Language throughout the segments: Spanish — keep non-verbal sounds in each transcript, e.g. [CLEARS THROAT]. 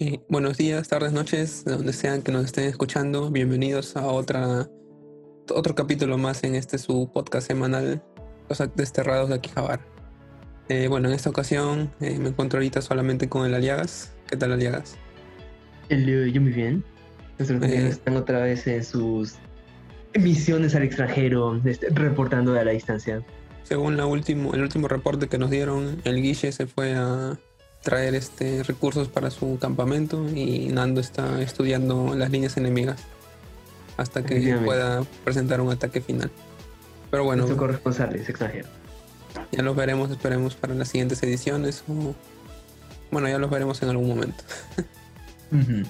Eh, buenos días, tardes, noches, de donde sean que nos estén escuchando. Bienvenidos a otra, otro capítulo más en este su podcast semanal, Los Desterrados de Akihabara. Eh, bueno, en esta ocasión eh, me encuentro ahorita solamente con el Aliagas. ¿Qué tal, Aliagas? El, yo muy bien. Nuestros compañeros están otra vez en sus misiones al extranjero, este, reportando a la distancia. Según la último, el último reporte que nos dieron, el Guille se fue a traer este, recursos para su campamento y Nando está estudiando las líneas enemigas hasta que pueda presentar un ataque final. Pero bueno. Es extranjero. Ya los veremos, esperemos para las siguientes ediciones. O, bueno, ya los veremos en algún momento. [LAUGHS]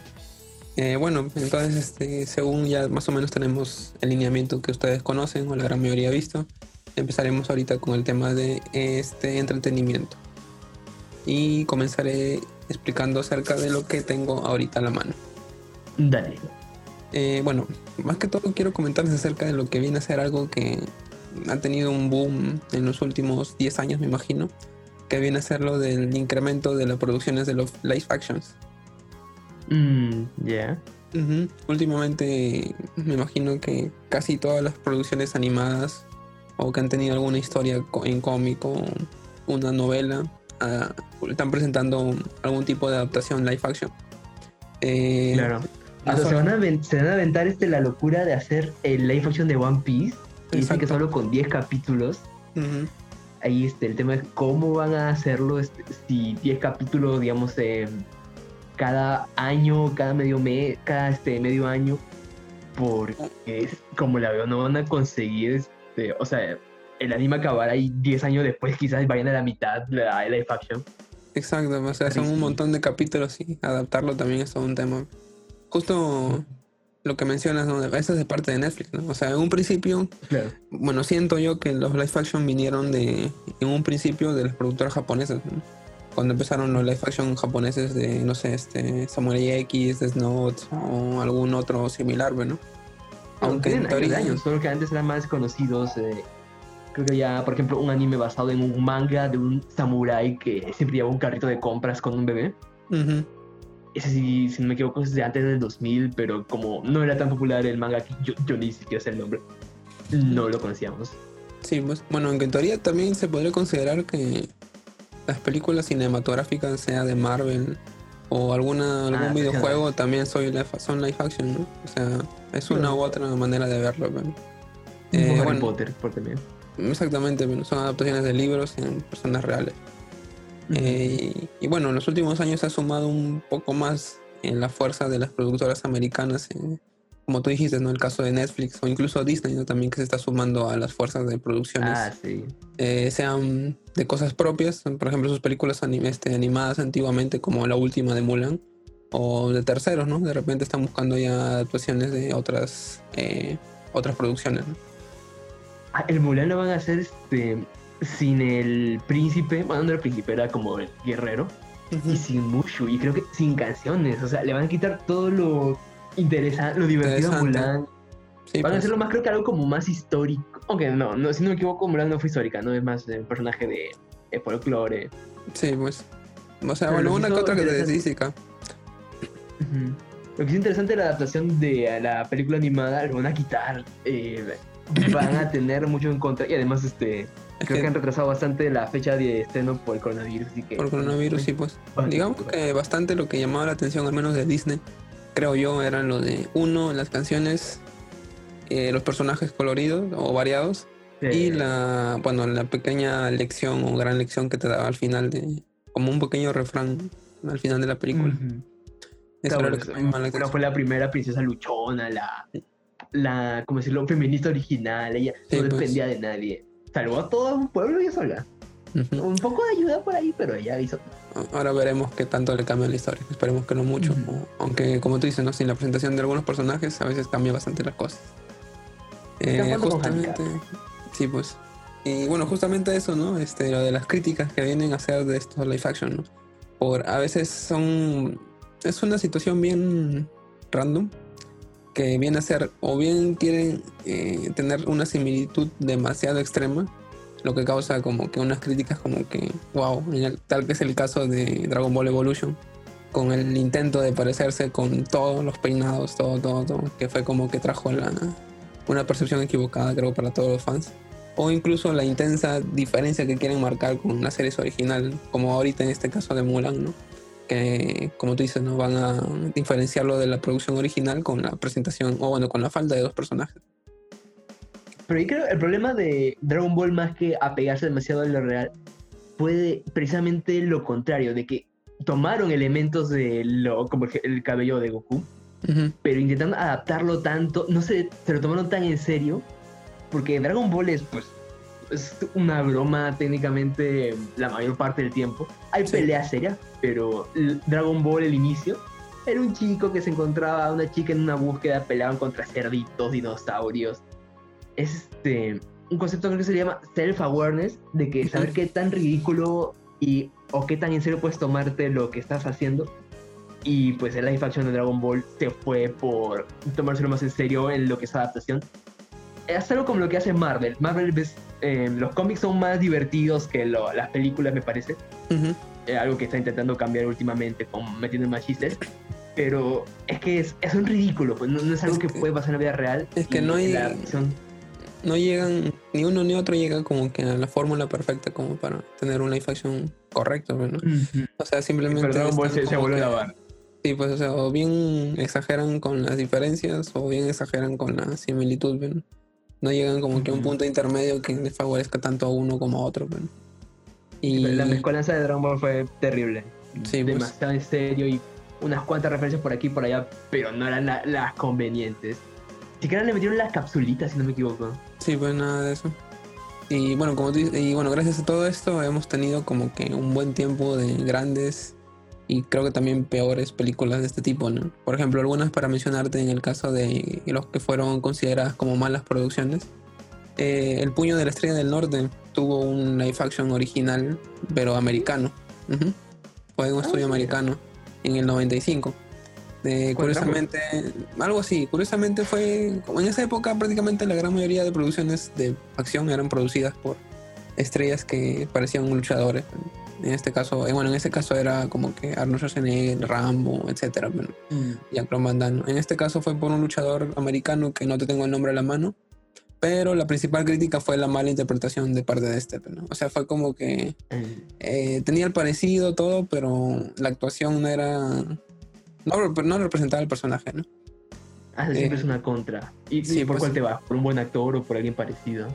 Eh, bueno, entonces, este, según ya más o menos tenemos el lineamiento que ustedes conocen o la gran mayoría ha visto, empezaremos ahorita con el tema de este entretenimiento y comenzaré explicando acerca de lo que tengo ahorita a la mano. Dale. Eh, bueno, más que todo quiero comentarles acerca de lo que viene a ser algo que ha tenido un boom en los últimos 10 años, me imagino, que viene a ser lo del incremento de las producciones de los live actions. Mm, ya. Últimamente me imagino que casi todas las producciones animadas o que han tenido alguna historia en cómic o una novela están presentando algún tipo de adaptación live action. Eh, claro. se, van a aventar este, la locura de hacer el live action de One Piece. Y dicen que solo con 10 capítulos. Ahí este, el tema es cómo van a hacerlo. Este, si 10 capítulos, digamos, cada año, cada medio mes, cada este, medio año. Porque como la veo, no van a conseguir. Este, o sea, el anime acabará y 10 años después quizás vayan a la mitad de la live action. Exacto, o sea, son un montón de capítulos y adaptarlo también es todo un tema. Justo lo que mencionas, ¿no? Eso es de parte de Netflix, ¿no? O sea, en un principio, bueno, siento yo que los live action vinieron de, en un principio de las productoras japonesas, Cuando empezaron los live action japoneses de, no sé, este, Samurai X, Death Note o algún otro similar, ¿no? Aunque en teoría... años, solo que antes eran más conocidos eh, creo que ya, por ejemplo, un anime basado en un manga de un samurái que siempre lleva un carrito de compras con un bebé. Ese sí, si no me equivoco, es de antes del 2000, pero como no era tan popular el manga, yo, yo ni siquiera sé el nombre, no lo conocíamos. Sí, pues, bueno, en teoría también se podría considerar que las películas cinematográficas, sea de Marvel o alguna, algún ah, videojuego, también soy son live action, ¿no? O sea, es una u otra manera de verlo. Eh, Harry Potter, por también. Exactamente, son adaptaciones de libros en personas reales. Eh, y bueno, en los últimos años se ha sumado un poco más en la fuerza de las productoras americanas, como tú dijiste, ¿no? El caso de Netflix o incluso Disney, También que se está sumando a las fuerzas de producciones. Ah, sí. Eh, sean de cosas propias, por ejemplo, sus películas este, animadas antiguamente, como la última de Mulan, o de terceros, ¿no? De repente están buscando ya adaptaciones de otras, eh, otras producciones, ¿no? Ah, el Mulan lo van a hacer este, sin el príncipe, bueno, no era el príncipe, era como el guerrero, y sin Mushu, y creo que sin canciones, o sea, le van a quitar todo lo interesante, lo divertido a Mulan. van a pues. hacerlo más, creo que algo como más histórico, aunque no, no, si no me equivoco, Mulan no fue histórica, no es más un personaje de, folclore. Sí, pues. O sea, bueno, una que otra que te física. Lo que es interesante de la adaptación de la película animada, lo van a quitar eh, van a tener mucho en contra y además este creo que, han retrasado bastante la fecha de estreno por el coronavirus. que, por el coronavirus, sí, pues. Digamos que bastante lo que llamaba la atención, al menos de Disney, creo yo, eran lo de, uno, las canciones, eh, los personajes coloridos o variados, y la, bueno, la pequeña lección o gran lección que te daba al final, de como un pequeño refrán al final de la película. Eso era lo que fue la primera princesa luchona, la la, como decirlo, feminista original, ella no pues. dependía de nadie. Salvó a todo un pueblo y sola. Un poco de ayuda por ahí, pero ella hizo. Ahora veremos qué tanto le cambia la historia. Esperemos que no mucho. Aunque, como tú dices, ¿no? sin la presentación de algunos personajes, a veces cambia bastante las cosas. Eh, justamente. Sí, pues. Y bueno, justamente eso, ¿no? Este, lo de las críticas que vienen a hacer de estos live action, ¿no? Por a veces son. Es una situación bien random que viene a ser o bien quieren eh, tener una similitud demasiado extrema, lo que causa como que unas críticas como que, wow, tal que es el caso de Dragon Ball Evolution, con el intento de parecerse con todos los peinados, todo, todo, todo, que fue como que trajo la, una percepción equivocada, creo, para todos los fans. O incluso la intensa diferencia que quieren marcar con la serie original, como ahorita en este caso de Mulan, ¿no? Que, como tú dices, no van a diferenciarlo de la producción original con la presentación, o bueno, con la falta de dos personajes. Pero yo creo el problema de Dragon Ball, más que apegarse demasiado a lo real, fue precisamente lo contrario, de que tomaron elementos de lo, como el, cabello de Goku, pero intentando adaptarlo tanto, no sé, se lo tomaron tan en serio, porque Dragon Ball es, pues, es una broma técnicamente la mayor parte del tiempo. Hay peleas serias, pero Dragon Ball, el inicio, era un chico que se encontraba una chica en una búsqueda, peleaban contra cerditos, dinosaurios. Es este, un concepto que se llama self-awareness, de que saber qué tan ridículo y o qué tan en serio puedes tomarte lo que estás haciendo. Y pues el live action de Dragon Ball se fue por tomárselo más en serio en lo que es adaptación. Es algo como lo que hace Marvel. Marvel, ves, em, los cómics son más divertidos que las películas, me parece. algo que está intentando cambiar últimamente, con metiendo más chistes. Pero es que es, es un ridículo, pues no, es algo que, puede pasar en la vida real. Es que no hay no llegan, ni uno ni otro llega como que a la fórmula perfecta como para tener una live action correcta, ¿no? O sea, simplemente... se, se vuelve a lavar. Sí, pues, o sea, o bien exageran con las diferencias o bien exageran con la similitud, ¿no? No llegan como que a un punto intermedio que les favorezca tanto a uno como a otro, ¿no? Y... La mezcolanza de Dragon Ball fue terrible. Sí, pues. Demasiado en serio y unas cuantas referencias por aquí y por allá, pero no eran las convenientes. Siquiera le metieron las capsulitas, si no me equivoco. Sí, pues nada de eso. Y bueno, como y bueno, gracias a todo esto hemos tenido como que un buen tiempo de grandes y creo que también peores películas de este tipo, ¿no? Por ejemplo, algunas para mencionarte en el caso de los que fueron consideradas como malas producciones. Eh, el puño de la estrella del norte tuvo un live action original, pero americano. Fue un estudio ah, americano en el 95 curiosamente, algo así, curiosamente fue, como en esa época prácticamente la gran mayoría de producciones de acción eran producidas por estrellas que parecían luchadores. En este caso, eh, bueno, en ese caso era como que Arnold Schwarzenegger, Rambo, etcétera, bueno, mm. y En este caso fue por un luchador americano que no te tengo el nombre a la mano, pero la principal crítica fue la mala interpretación de parte de este, O sea, fue como que mm. eh, tenía el parecido todo, pero la actuación no era no, no representaba el personaje, ¿no? Ah, siempre es eh, una contra. ¿Y, por pues cuál te va? ¿Por un buen actor o por alguien parecido?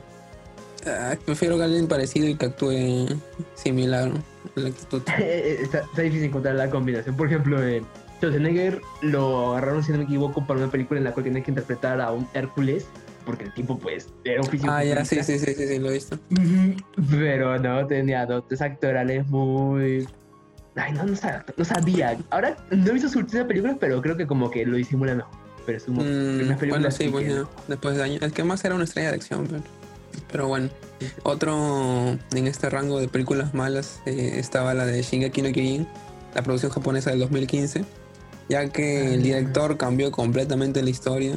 Ah, prefiero que alguien parecido y que actúe similar [LAUGHS] la actitud. [LAUGHS] Eh, está, difícil encontrar la combinación. Por ejemplo, eh, Schwarzenegger lo agarraron, si no me equivoco, para una película en la cual tiene que interpretar a un Hércules, porque el tipo, pues, era un físico. Ah, ya, sí, sí, sí, sí, sí, lo he visto. Pero no, tenía dotes actorales muy Ay, no, no sabía, Ahora no he visto su última película, pero creo que como que lo disimula mejor. Pero es un, mm, Bueno, sí, bueno, después de años. Es que más era una estrella de acción, pero, bueno. Otro en este rango de películas malas eh, estaba la de Shingeki no Kyojin, la producción japonesa del 2015, ya que el ah. director cambió completamente la historia,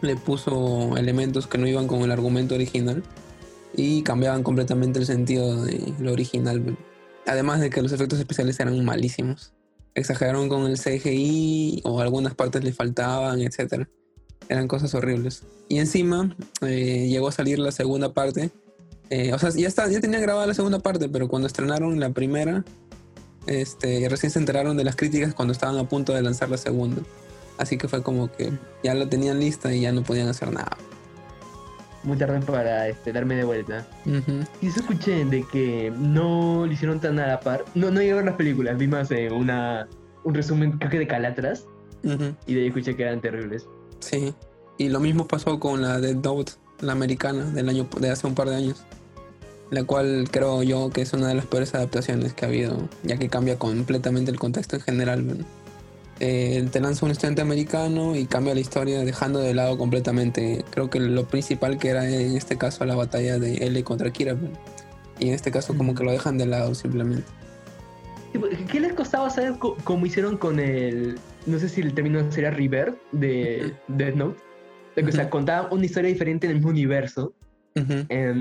le puso elementos que no iban con el argumento original y cambiaban completamente el sentido de lo original. Además de que los efectos especiales eran malísimos. Exageraron con el CGI o algunas partes le faltaban, etc. Eran cosas horribles. Y encima eh, llegó a salir la segunda parte. Eh, o sea, ya, está, ya tenía grabada la segunda parte, pero cuando estrenaron la primera, este, recién se enteraron de las críticas cuando estaban a punto de lanzar la segunda. Así que fue como que ya la tenían lista y ya no podían hacer nada muy tarde para este, darme de vuelta. Y eso escuché de que no lo hicieron tan a la par. No, no llegué a ver las películas, vi más eh, una, un resumen, creo que de Calatras. Y de ahí escuché que eran terribles. Sí. Y lo mismo pasó con la de Note, la americana, del año de hace un par de años. La cual creo yo que es una de las peores adaptaciones que ha habido, ya que cambia completamente el contexto en general eh, te lanza un estudiante americano y cambia la historia dejando de lado completamente, creo que lo principal que era en este caso la batalla de L contra Kira. Y en este caso como que lo dejan de lado simplemente. ¿Qué les costaba saber cómo hicieron con el, no sé si el término sería River de Death Note? O sea, contaban una historia diferente en el mismo universo.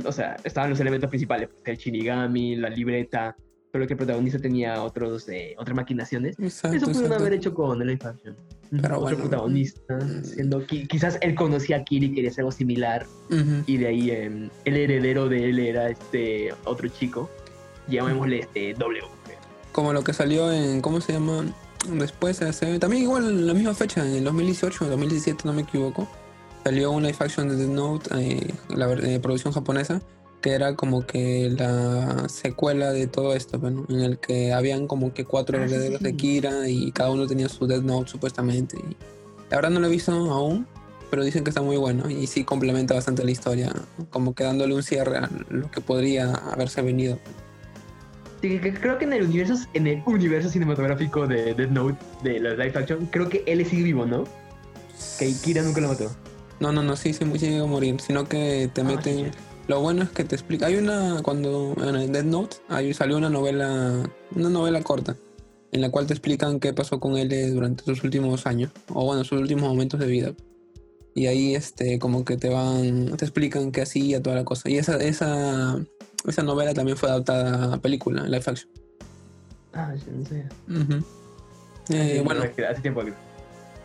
O sea, estaban los elementos principales, pues, el Shinigami, la libreta, solo que el protagonista tenía otros, eh, otras maquinaciones. Eso pudieron haber hecho con el action. Pero Otro protagonista, mm. siendo quizás él conocía a Kiri y quería hacer algo similar, y de ahí em, el heredero de él era este otro chico, llamémosle este W. Como lo que salió en, ¿cómo se llama? Después, también igual en la misma fecha, en el 2018 o 2017, no me equivoco, salió una live action de The Note, eh, la eh, producción japonesa, que era como que la secuela de todo esto, en el que habían como que cuatro ah, herederos de Kira y cada uno tenía su Death Note supuestamente. la verdad no lo he visto aún, pero dicen que está muy bueno y sí complementa bastante la historia, como que dándole un cierre a lo que podría haberse venido. Sí, creo que en el universo, en el universo cinematográfico de Death Note, de la live action, creo que él es vivo, ¿no? Que Kira nunca lo mató. No, no, no, sí, sí, sí llega a morir, sino que te ah, meten... Lo bueno es que te explica. Hay una. Cuando en Dead Note ahí salió una novela. Una novela corta. En la cual te explican qué pasó con él durante sus últimos años. O bueno, sus últimos momentos de vida. Y ahí este, como que te van. te explican qué hacía, toda la cosa. Y esa, esa, esa novela también fue adaptada a película, live action. Ah, yo no sé. eh, bueno. Hace tiempo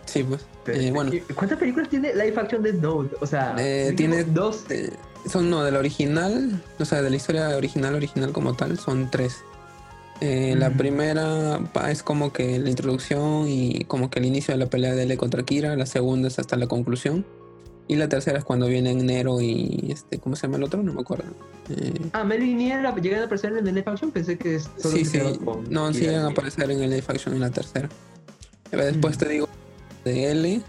Sí, pues. Eh, bueno. ¿Cuántas películas tiene live action Dead Note? O sea, eh, tiene dos. Eh, son, no, de la original, o sea, de la historia original, original como tal, son tres. Eh, la primera es como que la introducción y como que el inicio de la pelea de L contra Kira. La segunda es hasta la conclusión. Y la tercera es cuando viene Nero y este, ¿cómo se llama el otro? No me acuerdo. Eh, ah, Melo y Nero llegan a aparecer en el Life Action. Pensé que solo sí, sí. no, sí llegan a aparecer en el Life Action en la tercera. Después te digo de L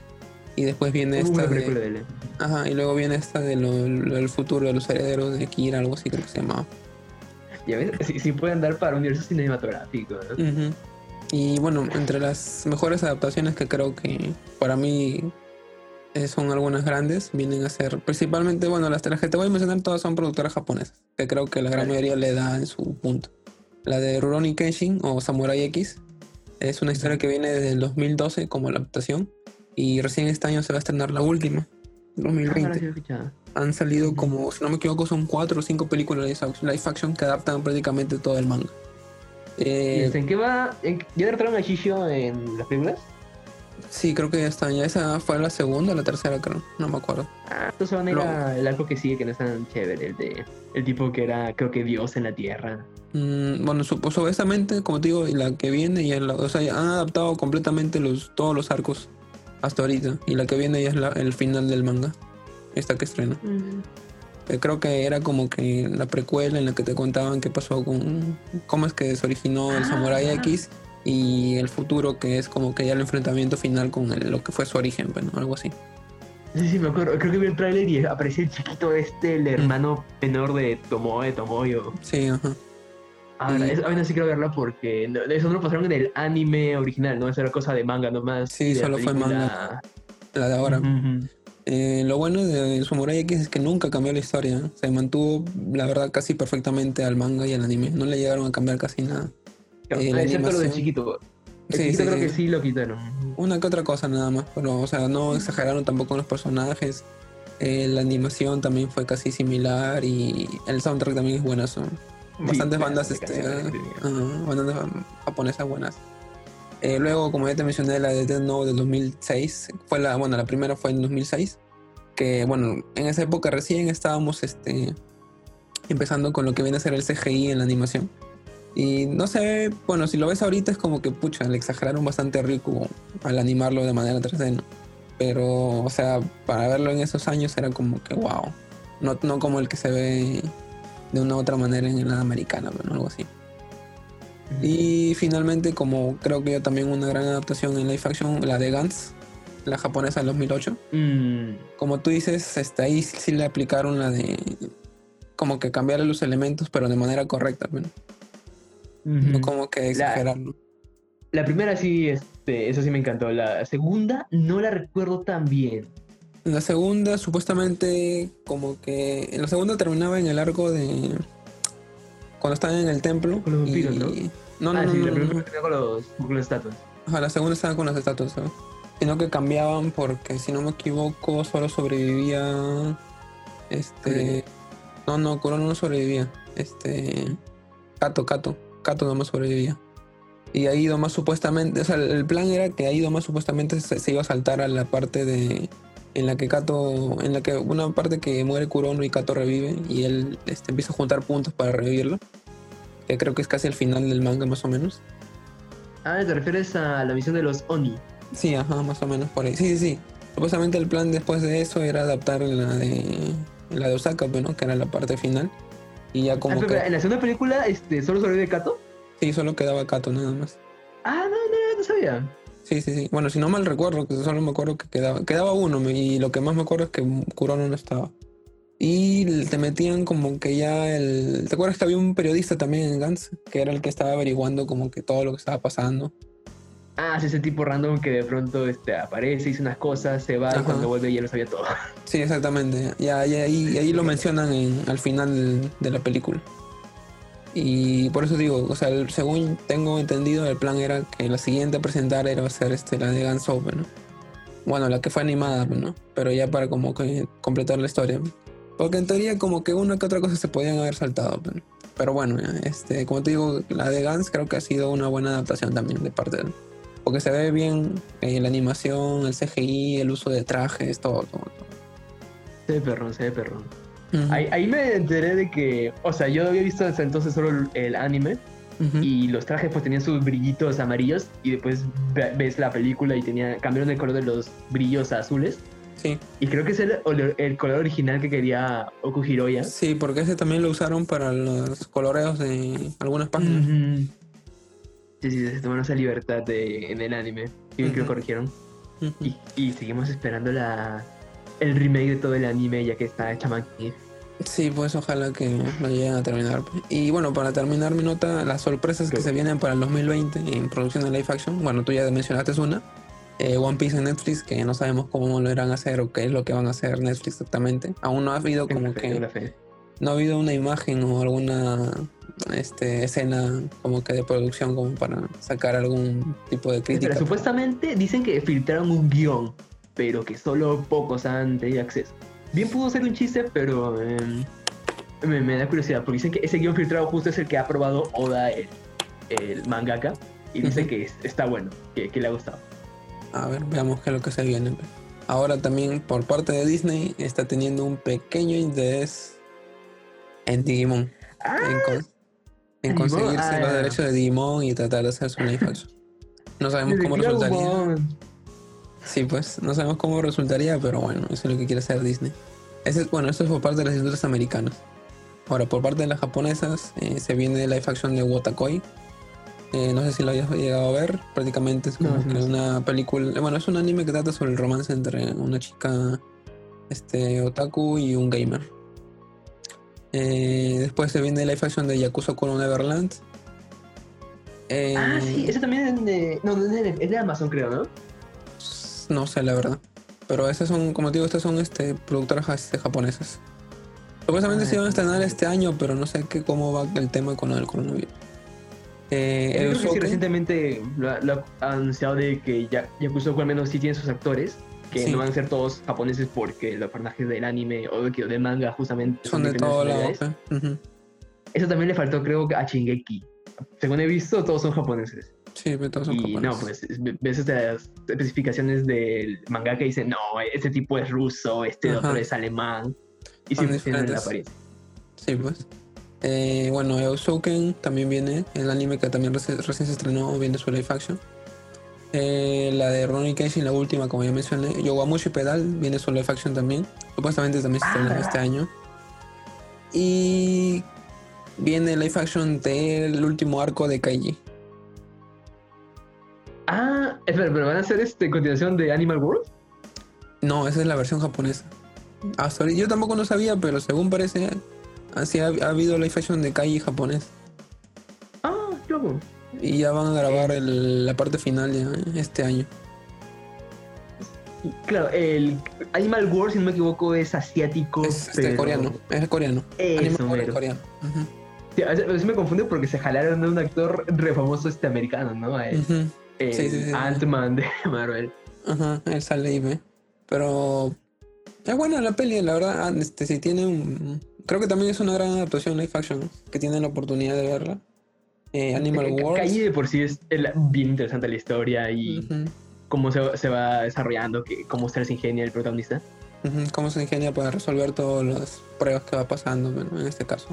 y después viene esta de, Ajá, y luego viene esta de lo, del futuro de los herederos de Kira, algo así creo que se llamaba. Ya ves, sí, sí pueden dar para un universo cinematográfico. Y bueno, entre las mejores adaptaciones que creo que para mí eh, son algunas grandes, vienen a ser principalmente, bueno, las, las que te voy a mencionar todas son productoras japonesas, que creo que la gran mayoría le da en su punto. La de Rurouni Kenshin o Samurai X es una historia que viene desde el 2012 como adaptación y recién este año se va a estrenar la última, 2020. Ah, Han salido como, si no me equivoco, son cuatro o cinco películas de live action que adaptan prácticamente todo el manga. Eh, ¿En qué va? ¿Ya derrotaron a Shishio en las películas? Sí, creo que ya están. Ya esa fue la segunda o la tercera, creo. No me acuerdo. Ah, entonces van a ir el arco que sigue, que no es tan chévere. El, de, el tipo que era, creo que Dios en la tierra. Mm, bueno, supuestamente, como te digo, la que viene, y o sea, han adaptado completamente los, todos los arcos hasta ahorita. Y la que viene ya es la, el final del manga. Esta que estrena. Eh, creo que era como que la precuela en la que te contaban qué pasó con. cómo es que se originó el Samurai ah. X y el futuro, que es como que ya el enfrentamiento final con lo que fue su origen, bueno, algo así. Sí, sí, me acuerdo. Creo que vi el trailer y aparece el chiquito este, el hermano menor de Tomoe, Tomoyo. Sí, ajá. Ah, y... a mí sí quiero verla porque eso no lo pasaron en el anime original, ¿no? Esa era cosa de manga nomás. Sí, solo fue manga. La de ahora. Eh, lo bueno de Samurai X es que nunca cambió la historia. Se mantuvo, la verdad, casi perfectamente al manga y al anime. No le llegaron a cambiar casi nada. Eh, excepto lo de chiquito. El sí, chiquito creo que sí lo quitaron. Una que otra cosa nada más. Pero, o sea, no exageraron tampoco los personajes. Eh, la animación también fue casi similar y el soundtrack también es buenazo bastantes bandas, este, bandas japonesas buenas. Eh, luego, como ya te mencioné, la de Dead Note del 2006, fue la, bueno, la primera fue en 2006, que bueno, en esa época recién estábamos este, empezando con lo que viene a ser el CGI en la animación. Y no sé, bueno, si lo ves ahorita es como que, pucha, le exageraron bastante rico al animarlo de manera 3D, Pero, o sea, para verlo en esos años era como que, wow. No, no como el que se ve de una u otra manera en la americana, bueno, algo así. Y finalmente, como creo que yo también una gran adaptación en live action, la de Gantz, la japonesa del 2008. Mm. Como tú dices, este, ahí sí le aplicaron la de como que cambiarle los elementos, pero de manera correcta, bueno. No como que exagerarlo. La, primera sí, este, eso sí me encantó. La segunda no la recuerdo tan bien. En la segunda, supuestamente, como que. En la segunda terminaba en el arco de. Cuando estaban en el templo. Con los vampiros, ¿no? No, no, ah, no, sí, la primera con, los, con las estatuas. Ajá, la segunda estaba con las estatuas, ¿sabes? Sino que cambiaban porque, si no me equivoco, solo sobrevivía. Este. No, no, Kurono no sobrevivía. Este. Kato, Kato. Kato nomás sobrevivía. Y ahí más supuestamente, o sea, el plan era que ahí más supuestamente se, iba a saltar a la parte de en la que Kato, en la que una parte que muere Kurono y Kato revive y él este, empieza a juntar puntos para revivirlo, que creo que es casi el final del manga más o menos. Ah, ¿te refieres a la misión de los Oni? Sí, ajá, más o menos por ahí. Sí, sí, sí. Supuestamente el plan después de eso era adaptar la de la de Osaka, bueno, pues, que era la parte final. Y ya como ah, que... ¿En la segunda película este, solo sobrevive Kato? Sí, solo quedaba Kato nada más. Ah, no, no, no sabía. Sí, sí, sí. Bueno, si no mal recuerdo, que solo me acuerdo que quedaba, quedaba uno y lo que más me acuerdo es que Kurono no estaba. Y te metían como que ya el... ¿Te acuerdas que había un periodista también en Gans? Que era el que estaba averiguando como que todo lo que estaba pasando. Ah, sí, ese tipo random que de pronto este, aparece, dice unas cosas, se va y cuando vuelve ya lo sabía todo. Sí, exactamente. Y ahí, ahí, lo mencionan al final de la película. Y por eso digo, o sea, según tengo entendido, el plan era que la siguiente a presentar era ser este, la de Guns Open, ¿no? Bueno, la que fue animada, ¿no? Pero ya para como que completar la historia. Porque en teoría como que una que otra cosa se podían haber saltado, ¿no? Pero bueno, este, como te digo, la de Guns creo que ha sido una buena adaptación también de parte de él. Porque se ve bien eh, la animación, el CGI, el uso de trajes, todo, todo. Se ve perrón, se ve perrón ahí, me enteré de que, o sea, yo había visto hasta entonces solo el, anime y los trajes pues tenían sus brillitos amarillos y después ves la película y tenía cambiaron el color de los brillos azules. Sí. Y creo que es el, el color original que quería Oku Hiroya. Sí, porque ese también lo usaron para los coloreos de algunas páginas. Sí, sí, se tomaron esa libertad de, en el anime. Y que lo corrigieron. y, y, seguimos esperando la, el remake de todo el anime ya que está hecha aquí. Sí, pues ojalá que lo lleguen a terminar. Y bueno, para terminar mi nota, las sorpresas que se vienen para el 2020 en producción de live action. Bueno, tú ya mencionaste una. Eh, One Piece en Netflix, que no sabemos cómo lo irán a hacer o qué es lo que van a hacer Netflix exactamente. Aún no ha habido como que... No ha habido una imagen o alguna este, escena como que de producción como para sacar algún tipo de crítica. Pero supuestamente dicen que filtraron un guion pero que solo pocos han tenido acceso. Bien pudo ser un chiste, pero em, me, da curiosidad, porque dicen que ese guion filtrado justo es el que ha probado Oda, el, el mangaka, y dice que está bueno, que, le ha gustado. A ver, veamos qué es lo que se viene. Ahora también por parte de Disney está teniendo un pequeño interés en Digimon. Ah, en, conseguirse los ah. derechos de Digimon y tratar de hacer su live No sabemos cómo resultaría. Sí, pues no sabemos cómo resultaría, pero bueno, eso es lo que quiere hacer Disney. Ese, bueno, esto es por parte de las industrias americanas. Ahora, por parte de las japonesas, eh, se viene la live action de Wotakoi. Eh, no sé si lo hayas llegado a ver. Prácticamente es como una película. Bueno, es un anime que trata sobre el romance entre una chica este, otaku y un gamer. Eh, después se viene la action de Yakuza Kuro Neverland. ah, sí, ese también es de, no, es de Amazon, creo, ¿no? no sé la verdad. Pero esas son, como digo, estas son este, productoras japonesas. Supuestamente se iban a estrenar este año, pero no sé qué, cómo va el tema con el coronavirus. Eh, sí, recientemente lo, ha anunciado de que ya Yakuza al menos sí tiene sus actores, que no van a ser todos japoneses porque los personajes del anime o del manga justamente son de todos lados. Eso también le faltó creo a Shingeki. Según he visto, todos son japoneses. Sí, todos son y no, pues ves estas especificaciones del manga que dicen, no, este tipo es ruso, este otro es alemán. Y siempre tienen la apariencia. Sí, pues. Eh, bueno, Eusouken también viene, el anime que también recién, se estrenó, viene su live action. Eh, la de Ronnie Kenshin, la última, como ya mencioné. Yowamushi Pedal, viene su live action también. Supuestamente también se estrena este año. Y viene live action del último arco de Kaiji. Ah, espera, pero van a hacer este continuación de Animal World. No, esa es la versión japonesa. Hasta yo tampoco no sabía, pero según parece, así ha, habido live action de Kai japonés. Ah, loco. Y ya van a grabar la parte final ya este año. Claro, el Animal World, si no me equivoco, es asiático. Es este, coreano, es coreano. Eso, Animal es coreano. a, veces, me confunde porque se jalaron de un actor re famoso este americano, ¿no? el Ant-Man de [LAUGHS] Marvel. Ajá, él sale y ve. Pero es buena la peli, la verdad. Ah, este, si tiene un. Creo que también es una gran adaptación live action. Que tiene la oportunidad de verla. Eh, Animal Wars. Calle de por sí es bien interesante la historia y cómo se, se, va desarrollando, que, cómo se ingenia el protagonista. Cómo se ingenia para resolver todas las pruebas que va pasando, en este caso.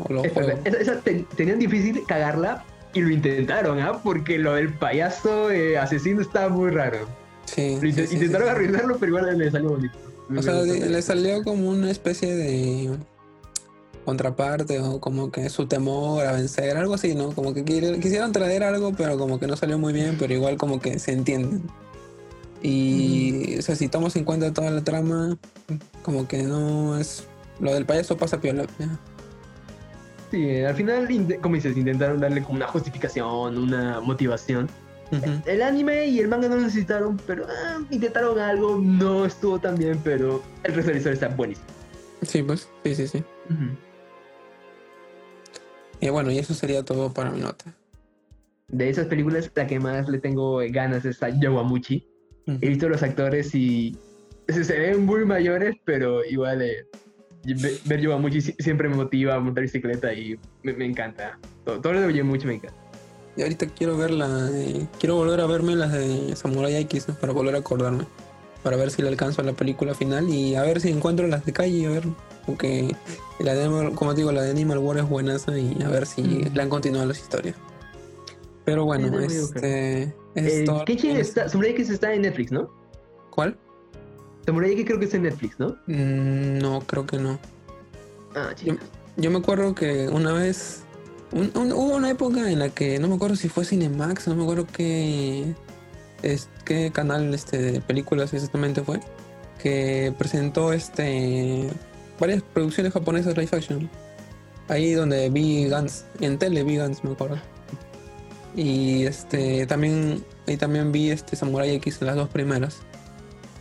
esa, tenían difícil cagarla y lo intentaron, ¿ah? Porque lo del payaso eh, asesino estaba muy raro. Sí. intentaron arruinarlo, pero igual le salió bonito. O sea, le salió como una especie de contraparte o como que su temor a vencer, algo así, ¿no? Como que quisieron traer algo, pero como que no salió muy bien, pero igual como que se entienden. Y, o sea, si tomamos en cuenta toda la trama, como que no es. Lo del payaso pasa piola. Sí, al final, como dices, intentaron darle como una justificación, una motivación. El anime y el manga no necesitaron, pero ah, intentaron algo, no estuvo tan bien, pero el historia está buenísimo. Sí, pues, sí, sí, sí. Y bueno, y eso sería todo para mi nota. De esas películas, la que más le tengo ganas es a Yawamuchi. He visto los actores y se, ven muy mayores, pero igual eh, ver Yawamuchi siempre me motiva a montar bicicleta y me, encanta. Todo, lo de Yawamuchi me encanta. Y ahorita quiero ver la quiero volver a verme las de Samurai X para volver a acordarme. Para ver si le alcanzo a la película final y a ver si encuentro las de calle, a ver. Porque la de, como digo, la de Animal War es buena y a ver si le han continuado las historias. Pero bueno, este. Es eh, ¿Qué está? Samurai X está en Netflix, ¿no? ¿Cuál? Samurai X creo que está en Netflix, ¿no? Mm, no, creo que no. Ah, yo, yo, me acuerdo que una vez. hubo una época en la que no me acuerdo si fue Cinemax, no me acuerdo qué. Es, qué canal este, de películas exactamente fue. Que presentó este. varias producciones japonesas live action. Ahí donde vi Guns, en tele vi Guns, me acuerdo. Y este también y también vi este Samurai X en las dos primeras.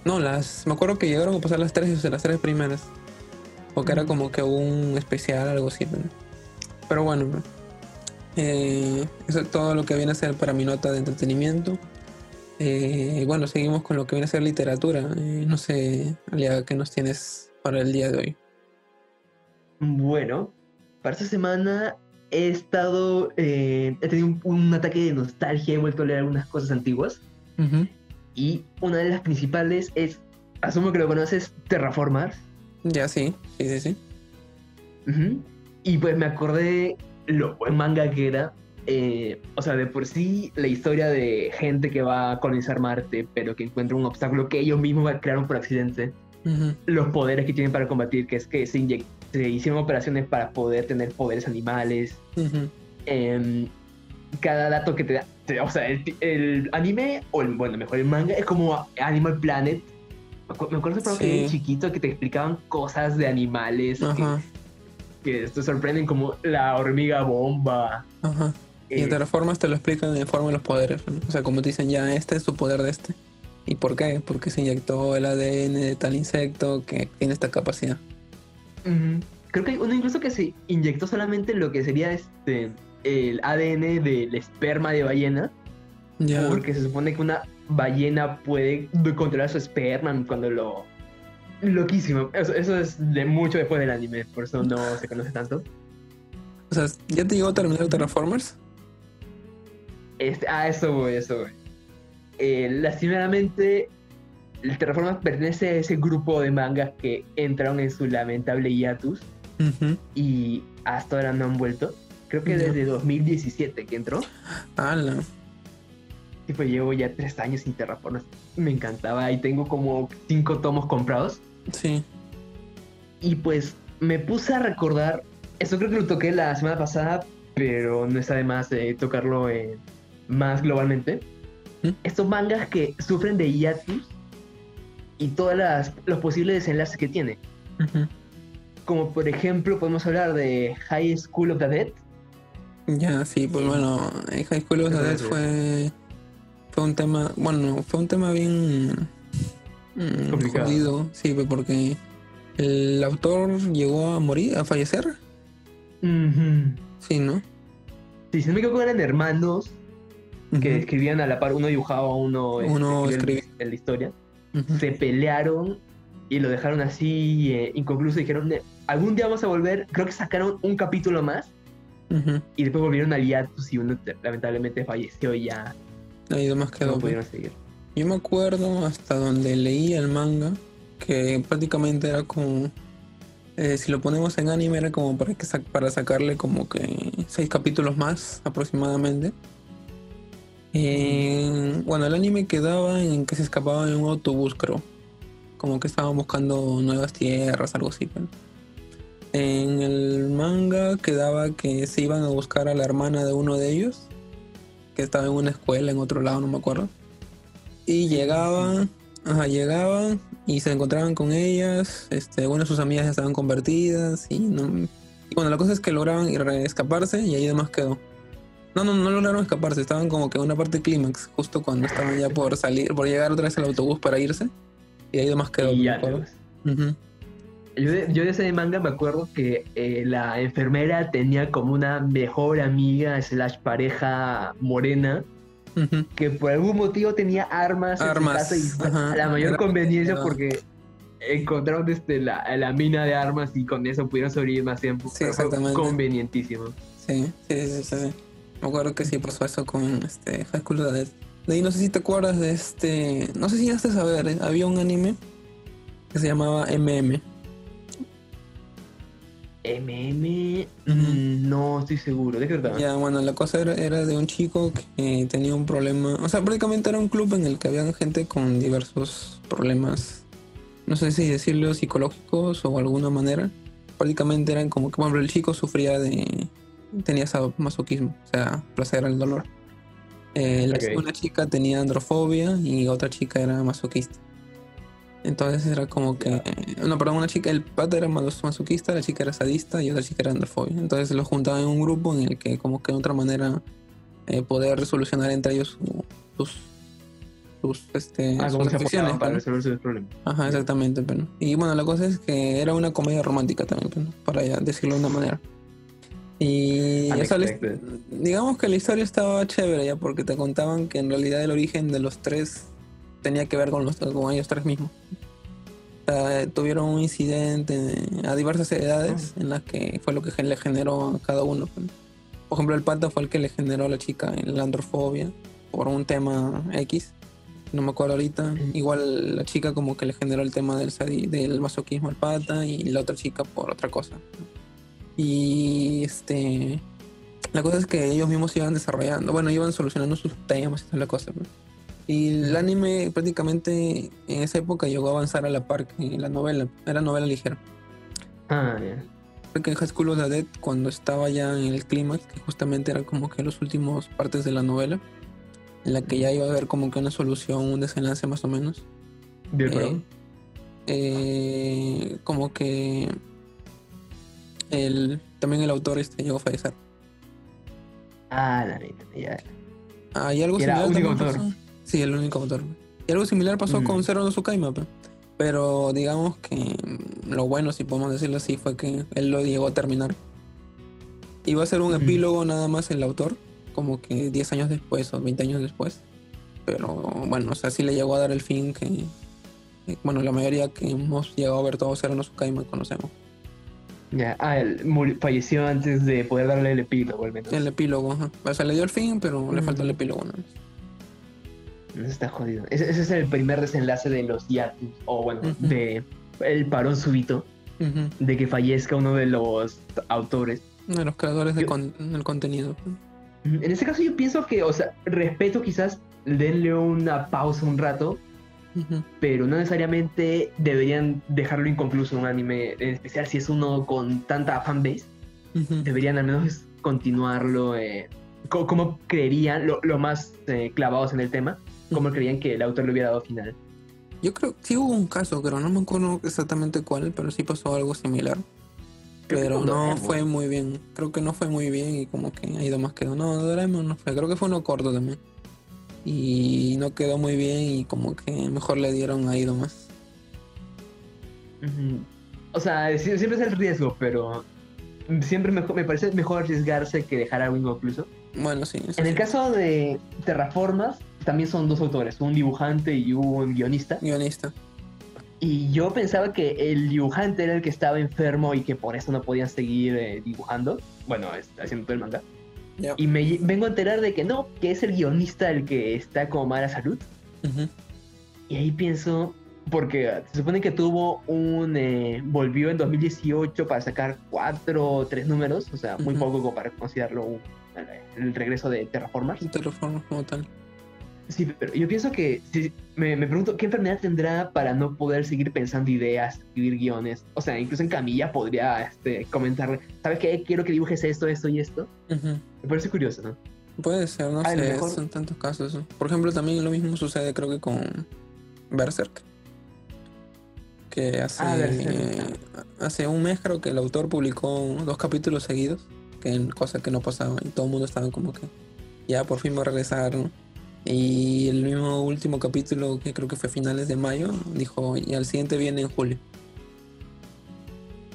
No, las me acuerdo que llegaron a pasar las tres, las tres primeras. Porque era como que un especial, algo así. Pero bueno, eh, eso es todo lo que viene a ser para mi nota de entretenimiento. Eh, bueno, seguimos con lo que viene a ser literatura. Eh, no sé, Alia, ¿qué nos tienes para el día de hoy? Bueno, para esta semana he estado, eh, he tenido un, ataque de nostalgia, he vuelto a leer algunas cosas antiguas. Y una de las principales es, asumo que lo conoces, Terraformars. Ya, sí, sí, sí, sí. Y pues me acordé lo buen manga que era. Eh, o sea, de por sí, la historia de gente que va a colonizar Marte, pero que encuentra un obstáculo que ellos mismos crearon por accidente. Los poderes que tienen para combatir, que es que se se hicieron operaciones para poder tener poderes animales. Em, cada dato que te da, o sea, el, anime, o el, bueno, mejor el manga, es como Animal Planet. Me acuerdo que chiquito que te explicaban cosas de animales que, te sorprenden, como la hormiga bomba. Ajá. Y de todas formas te lo explican de forma de los poderes. O sea, como te dicen, ya este es su poder de este. ¿Y por qué? Porque se inyectó el ADN de tal insecto que tiene esta capacidad. Creo que hay uno incluso que se inyectó solamente lo que sería este el ADN del esperma de ballena. Porque se supone que una ballena puede controlar su esperma cuando lo. Loquísimo. Eso, es de mucho después del anime, por eso no se conoce tanto. O sea, ¿ya te llegó a terminar Terraformers? Este, ah, eso voy, eso voy. Eh, lastimeramente, el Terraformers pertenece a ese grupo de mangas que entraron en su lamentable hiatus y hasta ahora no han vuelto. Creo que desde 2017 que entró. ¡Hala! Y pues llevo ya tres años sin Terraformers. Me encantaba y tengo como cinco tomos comprados. Sí. Y pues me puse a recordar, eso creo que lo toqué la semana pasada, pero no está de más de tocarlo más globalmente. ¿Mm? Estos mangas que sufren de hiatus y todos los posibles desenlaces que tiene. Como por ejemplo, podemos hablar de High School of the Dead. Ya, sí, pues bueno, High School of the Dead fue, fue un tema, bueno, fue un tema bien mm, complicado. sí, pues porque el autor llegó a morir, a fallecer. Sí, ¿no? Sí, si no me equivoco eran hermanos que escribían a la par, uno dibujaba, uno, uno escribía la historia se pelearon y lo dejaron así eh, inconcluso. Dijeron, algún día vamos a volver. Creo que sacaron un capítulo más Y después volvieron a hiatus y uno lamentablemente falleció y ya. Ahí más quedó. No pudieron seguir. Yo me acuerdo hasta donde leí el manga, que prácticamente era como. Eh, si lo ponemos en anime, era como para, que para sacarle como que seis capítulos más aproximadamente. Eh, bueno, el anime quedaba en que se escapaba en un autobús, creo. Como que estaban buscando nuevas tierras, algo así. En el manga quedaba que se iban a buscar a la hermana de uno de ellos, que estaba en una escuela en otro lado, no me acuerdo. Y llegaban, ajá, llegaban y se encontraban con ellas. Este, bueno, sus amigas ya estaban convertidas y no. Y bueno, la cosa es que lograban escaparse y ahí además quedó. No, no, no lograron escaparse, estaban como que en una parte clímax, justo cuando estaban ya por salir, por llegar otra vez al autobús para irse. Y ahí además quedó. Y ya, yo de, ese manga me acuerdo que eh, la enfermera tenía como una mejor amiga slash pareja morena que por algún motivo tenía armas, armas. en su casa y la mayor conveniencia porque encontraron este, la, la, mina de armas y con eso pudieron sobrevivir más tiempo. Sí, exactamente. Convenientísimo. Sí, sí, sí, sí, Me acuerdo que sí pasó eso con este High School de De ahí no sé si te acuerdas de este... No sé si ya a saber, ¿eh? había un anime que se llamaba MM. MM, no estoy seguro, ¿de qué Ya, bueno, la cosa era, era, de un chico que tenía un problema, o sea, prácticamente era un club en el que había gente con diversos problemas, no sé si decirlo psicológicos o alguna manera. Prácticamente eran como que, por ejemplo, el chico sufría de, tenía masoquismo, o sea, placer al dolor. Eh, Una chica tenía androfobia y otra chica era masoquista. Entonces era como que. No, perdón, una chica, el pata era masoquista, la chica era sadista y otra chica era androfobia. Entonces los juntaban en un grupo en el que, como que de otra manera, eh, poder resolucionar entre ellos sus. sus, este, ah, sus para resolver sus problemas. Ajá, exactamente. Pero, y bueno, la cosa es que era una comedia romántica también, pero, para ya decirlo de una manera. Y digamos que la historia estaba chévere ya porque te contaban que en realidad el origen de los tres tenía que ver con, los, con ellos tres mismos. tuvieron un incidente a diversas edades en las que fue lo que le generó a cada uno. Por ejemplo, el pata fue el que le generó a la chica la androfobia por un tema X. No me acuerdo ahorita. Igual la chica como que le generó el tema del, del masoquismo al pata y la otra chica por otra cosa. Y este... La cosa es que ellos mismos iban desarrollando, bueno, iban solucionando sus temas y toda la cosa. Y el anime prácticamente en esa época llegó a avanzar a la par que la novela. Era novela ligera. Ah, ya. Porque en High School of the Dead, cuando estaba ya en el clímax, que justamente era como que los últimos partes de la novela, en la que ya iba a haber como que una solución, un desenlace más o menos. Bien, eh, eh, como que el, también el autor este llegó a fallecer. Ah, la ya. Ah, y algo similar. Único autor. Sí, el único autor. Y algo similar pasó con Zero no Tsukaima, pero digamos que lo bueno, si podemos decirlo así, fue que él lo llegó a terminar. Iba a ser un epílogo nada más el autor, como que 10 años después o 20 años después. Pero bueno, o sea, sí le llegó a dar el fin que, bueno, la mayoría que hemos llegado a ver todo Zero no Tsukaima conocemos. Ya, ah, él falleció antes de poder darle el epílogo, al menos. El epílogo, ajá. O sea, le dio el fin, pero le faltó el epílogo nada más. Está jodido. Ese, es el primer desenlace de los Yatus, o bueno, de el parón súbito, de que fallezca uno de los autores. De los creadores del contenido. En este caso yo pienso que, o sea, respeto quizás, denle una pausa un rato, pero no necesariamente deberían dejarlo inconcluso un anime, en especial si es uno con tanta fanbase. Deberían al menos continuarlo eh, como, creerían, lo, más eh, clavados en el tema, cómo creían que el autor le hubiera dado final. Yo creo que sí hubo un caso, pero no me acuerdo exactamente cuál, pero sí pasó algo similar. pero no fue muy bien. Creo que no fue muy bien y como que ha ido más quedó. No, Doraemon no fue. Creo que fue uno corto también. Y no quedó muy bien y como que mejor le dieron a ido más. O sea, siempre es el riesgo, pero siempre me, me parece mejor arriesgarse que dejar algo inconcluso. Bueno, sí. En el caso de Terraformas, también son dos autores, un dibujante y un guionista. Guionista. Y yo pensaba que el dibujante era el que estaba enfermo y que por eso no podían seguir eh, dibujando. bueno, haciendo todo el manga. Y me vengo a enterar de que no, que es el guionista el que está como mala salud. Y ahí pienso, porque se supone que tuvo un. Eh, volvió en 2018 para sacar cuatro o tres números, o sea, muy poco como para considerarlo el regreso de Terraformers. Terraformers como tal. Sí, pero yo pienso que me, me, pregunto qué enfermedad tendrá para no poder seguir pensando ideas, escribir guiones. O sea, incluso en Camilla podría este, comentarle, ¿sabes qué? Quiero que dibujes esto, esto y esto. Me parece curioso, ¿no? Puede ser, no sé, son tantos casos. Por ejemplo, también lo mismo sucede creo que con Berserk. Que hace, ah, hace un mes creo que el autor publicó dos capítulos seguidos, que cosa que no pasaba y todo el mundo estaba como que ya por fin va a regresar, ¿no? Y el mismo último capítulo, que creo que fue finales de mayo, dijo, y al siguiente viene en julio.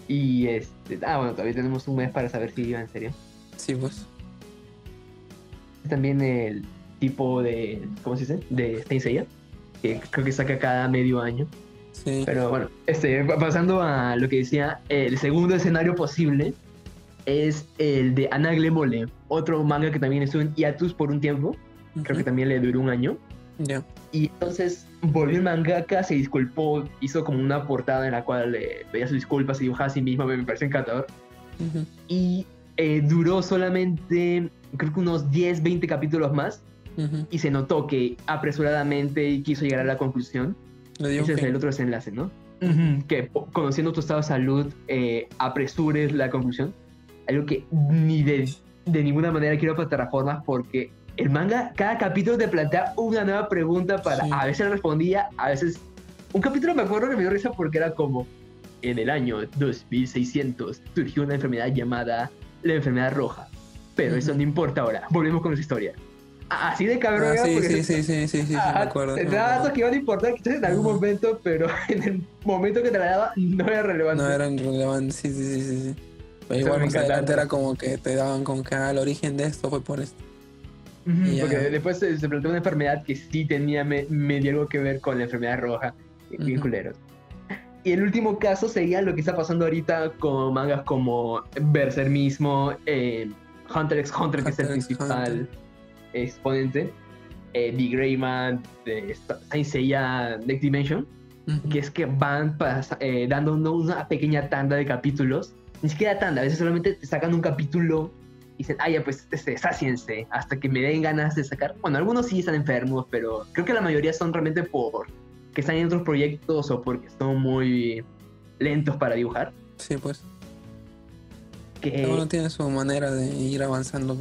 Y este, ah, bueno, todavía tenemos un mes para saber si iba en serio. Sí, pues. También el tipo de, ¿cómo se dice? De Stein que creo que saca cada medio año. Sí. Pero bueno, este, pasando a lo que decía, el segundo escenario posible es el de Ana Glemole, otro manga que también estuvo en hiatus por un tiempo creo que también le duró un año. Ya. Y entonces volvió el mangaka, se disculpó, hizo como una portada en la cual le pedía sus disculpas y dibujaba a sí mismo, me, parece encantador. Y eh, duró solamente, creo que unos 10, 20 capítulos más. Y se notó que apresuradamente quiso llegar a la conclusión. Ese es el otro desenlace, ¿no? Que conociendo tu estado de salud, eh, apresures la conclusión. Algo que ni de, de ninguna manera quiero para Terraformas porque el manga, cada capítulo te plantea una nueva pregunta para, a veces respondía, a veces... Un capítulo me acuerdo que me dio risa porque era como, en el año 2600 surgió una enfermedad llamada la enfermedad roja. Pero eso no importa ahora, volvemos con esa historia. Así de cabrón. Ah, sí, sí, sí, sí, sí, sí, me acuerdo. Te datos que iban a importar quizás en algún momento, pero [LAUGHS] en el momento que te la daba no era relevante. No eran relevantes, sí, sí, sí, sí. Pero igual más adelante era como que te daban como que ah, el origen de esto fue por esto porque después se, planteó una enfermedad que sí tenía medio algo que ver con la enfermedad roja. Bien culeros. Y el último caso sería lo que está pasando ahorita con mangas como Berser mismo, eh, Hunter x Hunter, que es el principal exponente, eh, The Greyman, Saint Seiya Next Dimension, que es que van eh, dando una pequeña tanda de capítulos. Ni siquiera tanda, a veces solamente te sacan un capítulo dicen, ah, ya, pues, este, sáciense hasta que me den ganas de sacar. Bueno, algunos sí están enfermos, pero creo que la mayoría son realmente por que están en otros proyectos o porque son muy lentos para dibujar. Sí, pues. Que Cada uno tiene su manera de ir avanzando,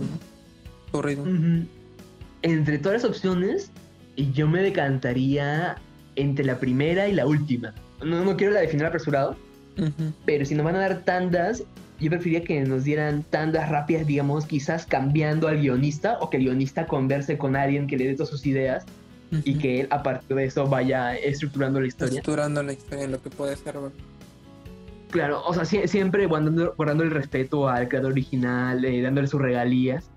su ritmo. Entre todas las opciones, yo me decantaría entre la primera y la última. No, no quiero la definir apresurado, pero si nos van a dar tandas, yo preferiría que nos dieran tandas rápidas, digamos, quizás cambiando al guionista o que el guionista converse con alguien que le dé todas sus ideas y que él, a partir de eso, vaya estructurando la historia. Estructurando la historia, lo que puede ser. Claro, o sea, siempre guardando, guardando el respeto al creador original, eh, dándole sus regalías.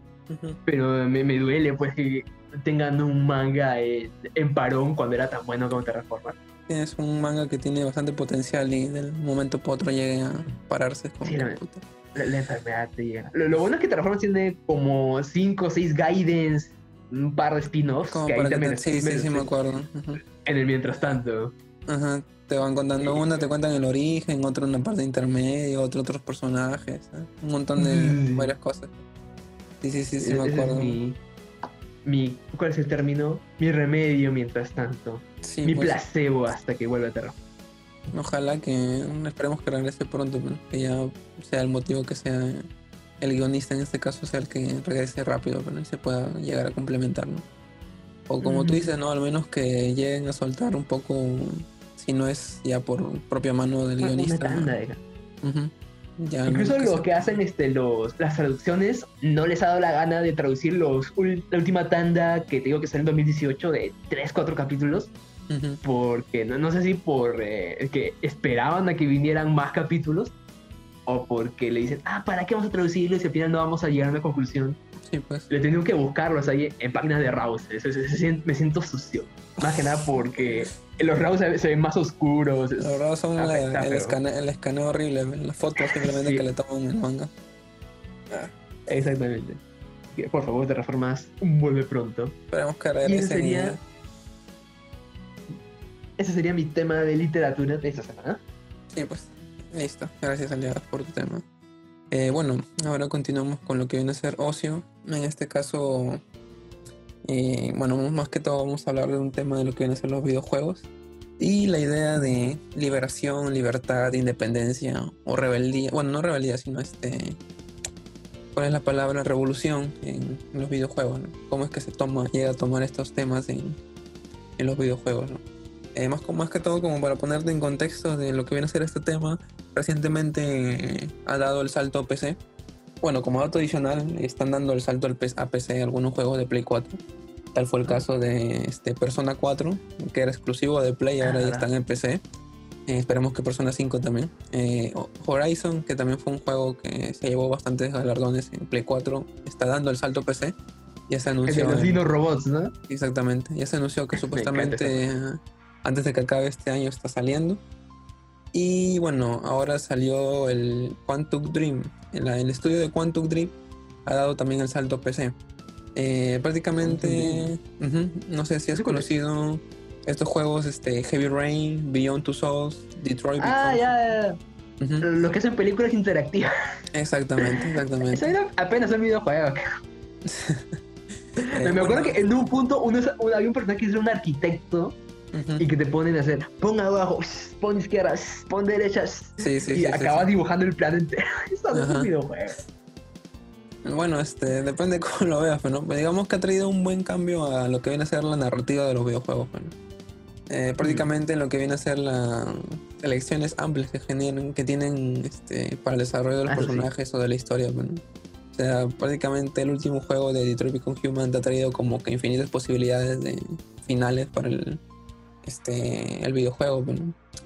Pero me, me, duele, pues, que tengan un manga en parón cuando era tan bueno como Terraformar. Es un manga que tiene bastante potencial y del momento por otro llegue a pararse. Con sí, la, enfermedad te llega. Lo, bueno es que Terraform tiene como 5 o 6 guidance, un par de spin-offs. sí, sí, sí, me acuerdo. En el mientras tanto. Ajá. Te van contando una, te cuentan el origen, otro una parte intermedia, otro otros personajes, ¿eh? un montón de varias cosas. Sí, sí, sí, sí, me acuerdo mi, ¿cuál es el término? Mi remedio mientras tanto. Mi pues. placebo hasta que vuelva a Terra. Ojalá que esperemos que regrese pronto, que ya sea el motivo que sea el guionista en este caso sea el que regrese rápido, pero se pueda llegar a complementar, O como tú dices, ¿no? Al menos que lleguen a soltar un poco, si no es ya por propia mano del guionista. Incluso los que hacen este, los, las traducciones no les ha dado la gana de traducir los, la última tanda que te digo que sale en 2018 de 3, 4 capítulos. Porque no, no, sé si por eh, que esperaban a que vinieran más capítulos o porque le dicen, ah, ¿para qué vamos a traducirlo? Y al final no vamos a llegar a una conclusión. Sí, pues. Le tengo que buscarlos ahí en páginas de Raus. Me siento sucio. Más que nada porque los RAW se, ven más oscuros. Los RAW son el, escaneo, horrible, las fotos simplemente que le toman en el manga. Ah. Exactamente. Por favor, te reformas, vuelve pronto. Esperemos que ese sería, ese sería mi tema de literatura de esta semana. Sí, pues, listo. Gracias, Aliadas, por tu tema. Eh, bueno, ahora continuamos con lo que viene a ser ocio. En este caso, eh, bueno, más que todo vamos a hablar de un tema de lo que vienen a ser los videojuegos y la idea de liberación, libertad, independencia o rebeldía. Bueno, no rebeldía, sino este. ¿Cuál es la palabra? Revolución en, los videojuegos. ¿Cómo es que se toma, llega a tomar estos temas en, los videojuegos? Eh, más, más que todo, como para ponerte en contexto de lo que viene a ser este tema, recientemente ha dado el salto a PC. Bueno, como dato adicional, están dando el salto a PC algunos juegos de Play 4 Tal fue el caso de este, Persona 4, que era exclusivo de Play, ahora ya están en PC. Eh, esperemos que Persona 5 también. Eh, Horizon, que también fue un juego que se llevó bastantes galardones en Play 4, está dando el salto PC. Ya se anunció. los dinos robots, ¿no? Exactamente. Ya se anunció que [LAUGHS] supuestamente antes de que acabe este año está saliendo. Y bueno, ahora salió el Quantum Dream. El, estudio de Quantum Dream ha dado también el salto PC. Eh, prácticamente, no sé si has conocido estos juegos, este Heavy Rain, Beyond Two Souls, Detroit. Ah, ya, ya. Lo que hacen películas interactivas. Exactamente, exactamente. Eso apenas un videojuego. [LAUGHS] me, me acuerdo que en un punto uno, había un personaje que era un arquitecto y que te ponen a hacer pon abajo, pon izquierdas, pon derechas. Sí, sí, y acabas dibujando el plan entero. Eso no es un videojuego. Bueno, este, depende de cómo lo veas, pero digamos que ha traído un buen cambio a lo que viene a ser la narrativa de los videojuegos. Eh, prácticamente lo que viene a ser las elecciones amplias que generan, que tienen este, para el desarrollo de los ah, personajes o de la historia. O sea, prácticamente el último juego de Detroit Become Human te ha traído como que infinitas posibilidades de finales para el, este, el videojuego.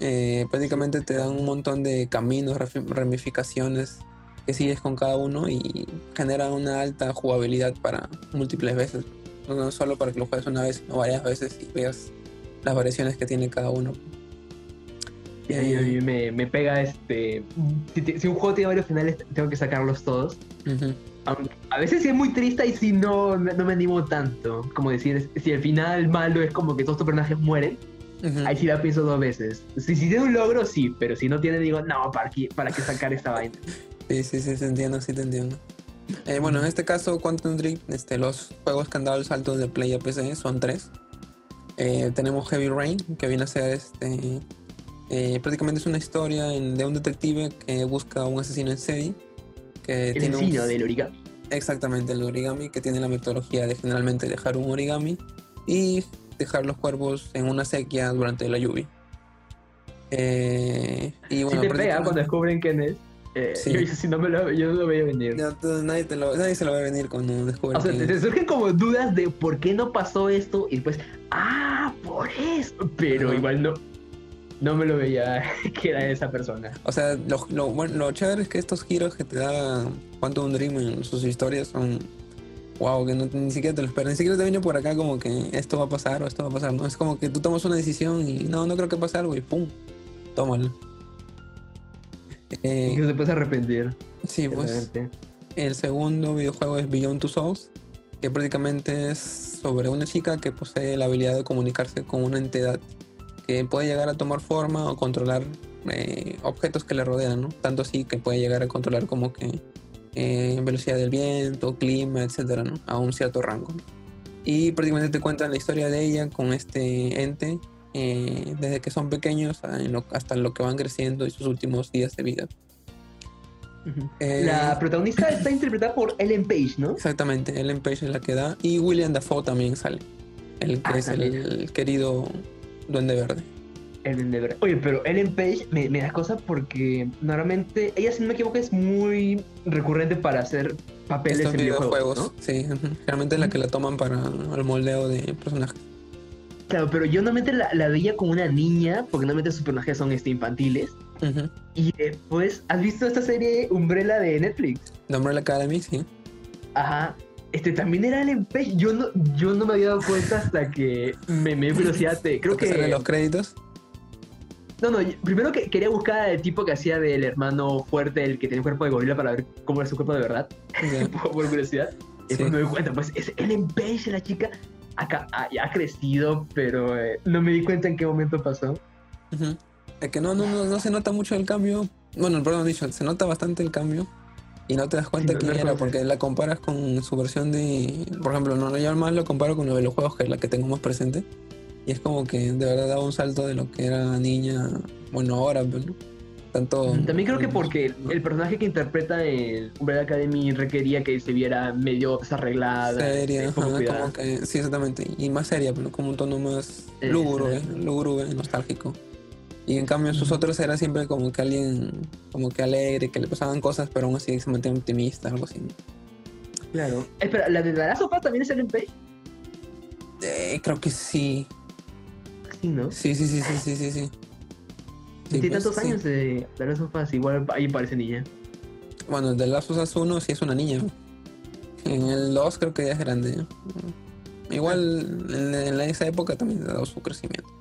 Eh, prácticamente te dan un montón de caminos, ramificaciones que sigues con cada uno y genera una alta jugabilidad para múltiples veces. No solo para que lo juegues una vez, sino varias veces y veas las variaciones que tiene cada uno. Y a mí, me, pega este. Si, un juego tiene varios finales, tengo que sacarlos todos. A veces sí es muy triste y si no, no me animo tanto. Como decir, si el final malo es como que todos tus personajes mueren, ahí sí la pienso dos veces. Si, si tiene un logro, sí, pero si no tiene, digo, no, ¿para qué, para qué sacar esta vaina? Sí, sí, sí, te entiendo, sí te entiendo. Eh, bueno, en este caso, Quantum Dream, este, los juegos que han dado el salto de Play a PC son tres. Eh, tenemos Heavy Rain, que viene a ser este. Eh, prácticamente es una historia de un detective que busca a un asesino en serie. Que el tiene del origami. Exactamente, el origami, que tiene la metodología de generalmente dejar un origami y dejar los cuervos en una sequía durante la lluvia. y bueno, te pega cuando descubren quién es. Eh, yo, si no me lo, yo no lo veía venir. nadie, te lo, nadie se lo ve venir cuando descubre. O sea, te, surgen como dudas de por qué no pasó esto y después, ah, por eso. Pero igual no, no me lo veía [LAUGHS] que era esa persona. O sea, lo, lo, bueno, lo chévere es que estos giros que te da Quantum Dream en sus historias son. Wow, que no, ni siquiera te lo esperas, ni siquiera te viene por acá como que esto va a pasar o esto va a pasar, ¿no? Es como que tú tomas una decisión y no, no creo que pase algo y pum, tómalo. Eh, que se puede arrepentir. Sí, pues. El segundo videojuego es Beyond Two Souls, que prácticamente es sobre una chica que posee la habilidad de comunicarse con una entidad que puede llegar a tomar forma o controlar eh, objetos que le rodean, ¿no? Tanto así que puede llegar a controlar como que eh, velocidad del viento, clima, etcétera, ¿no? A un cierto rango. Y prácticamente te cuentan la historia de ella con este ente eh, desde que son pequeños hasta lo que van creciendo y sus últimos días de vida. Eh, la protagonista está [LAUGHS] interpretada por Ellen Page, ¿no? Exactamente, Ellen Page es la que da. Y William Dafoe también sale. El que ah, es el, querido Duende Verde. El Duende Verde. Oye, pero Ellen Page me, da cosa porque normalmente ella, si no me equivoco, es muy recurrente para hacer papeles en videojuegos. Sí, realmente es la que la toman para el moldeo de personajes. Claro, pero yo normalmente la, la, veía como una niña, porque normalmente sus personajes son este, infantiles. Y después, ¿has visto esta serie Umbrella de Netflix? De Umbrella Academy, sí. Ajá. Este también era el Page. Yo no, yo no me había dado cuenta hasta que me me velocidad. Creo que. salen los créditos? No, no, primero que quería buscar al tipo que hacía del hermano fuerte, el que tenía un cuerpo de gorila para ver cómo era su cuerpo de verdad. [LAUGHS] por curiosidad. Y después me doy cuenta, pues es Ellen Page, la chica. Acá, ha, ha crecido, pero eh, no me di cuenta en qué momento pasó. Es que no, no, no, no, se nota mucho el cambio. Bueno, perdón, dicho, se nota bastante el cambio. Y no te das cuenta quién era, porque la comparas con su versión de. Por ejemplo, no, yo más lo comparo con los juegos que es la que tengo más presente. Y es como que de verdad daba un salto de lo que era niña, bueno, ahora, pero pues, tanto... También creo que porque el personaje que interpreta en Umbrella Academy requería que se viera medio desarreglada. Seria, como que, sí, exactamente. Y más seria, pero como un tono más lúgubre, lúgubre, nostálgico. Y en cambio sus otros era siempre como que alguien, como que alegre, que le pasaban cosas, pero aún así se mantenía optimista, algo así. Claro. Espera, ¿la de la Sopa también es el MP? Eh, creo que sí. Sí, ¿no? Sí, sí, sí, sí, sí, sí. sí. Tiene pues, tantos años de The Last of Us, igual ahí parece niña. Bueno, The Last of Us 1 sí es una niña. En el 2 creo que ya es grande. Igual en, esa época también ha dado su crecimiento.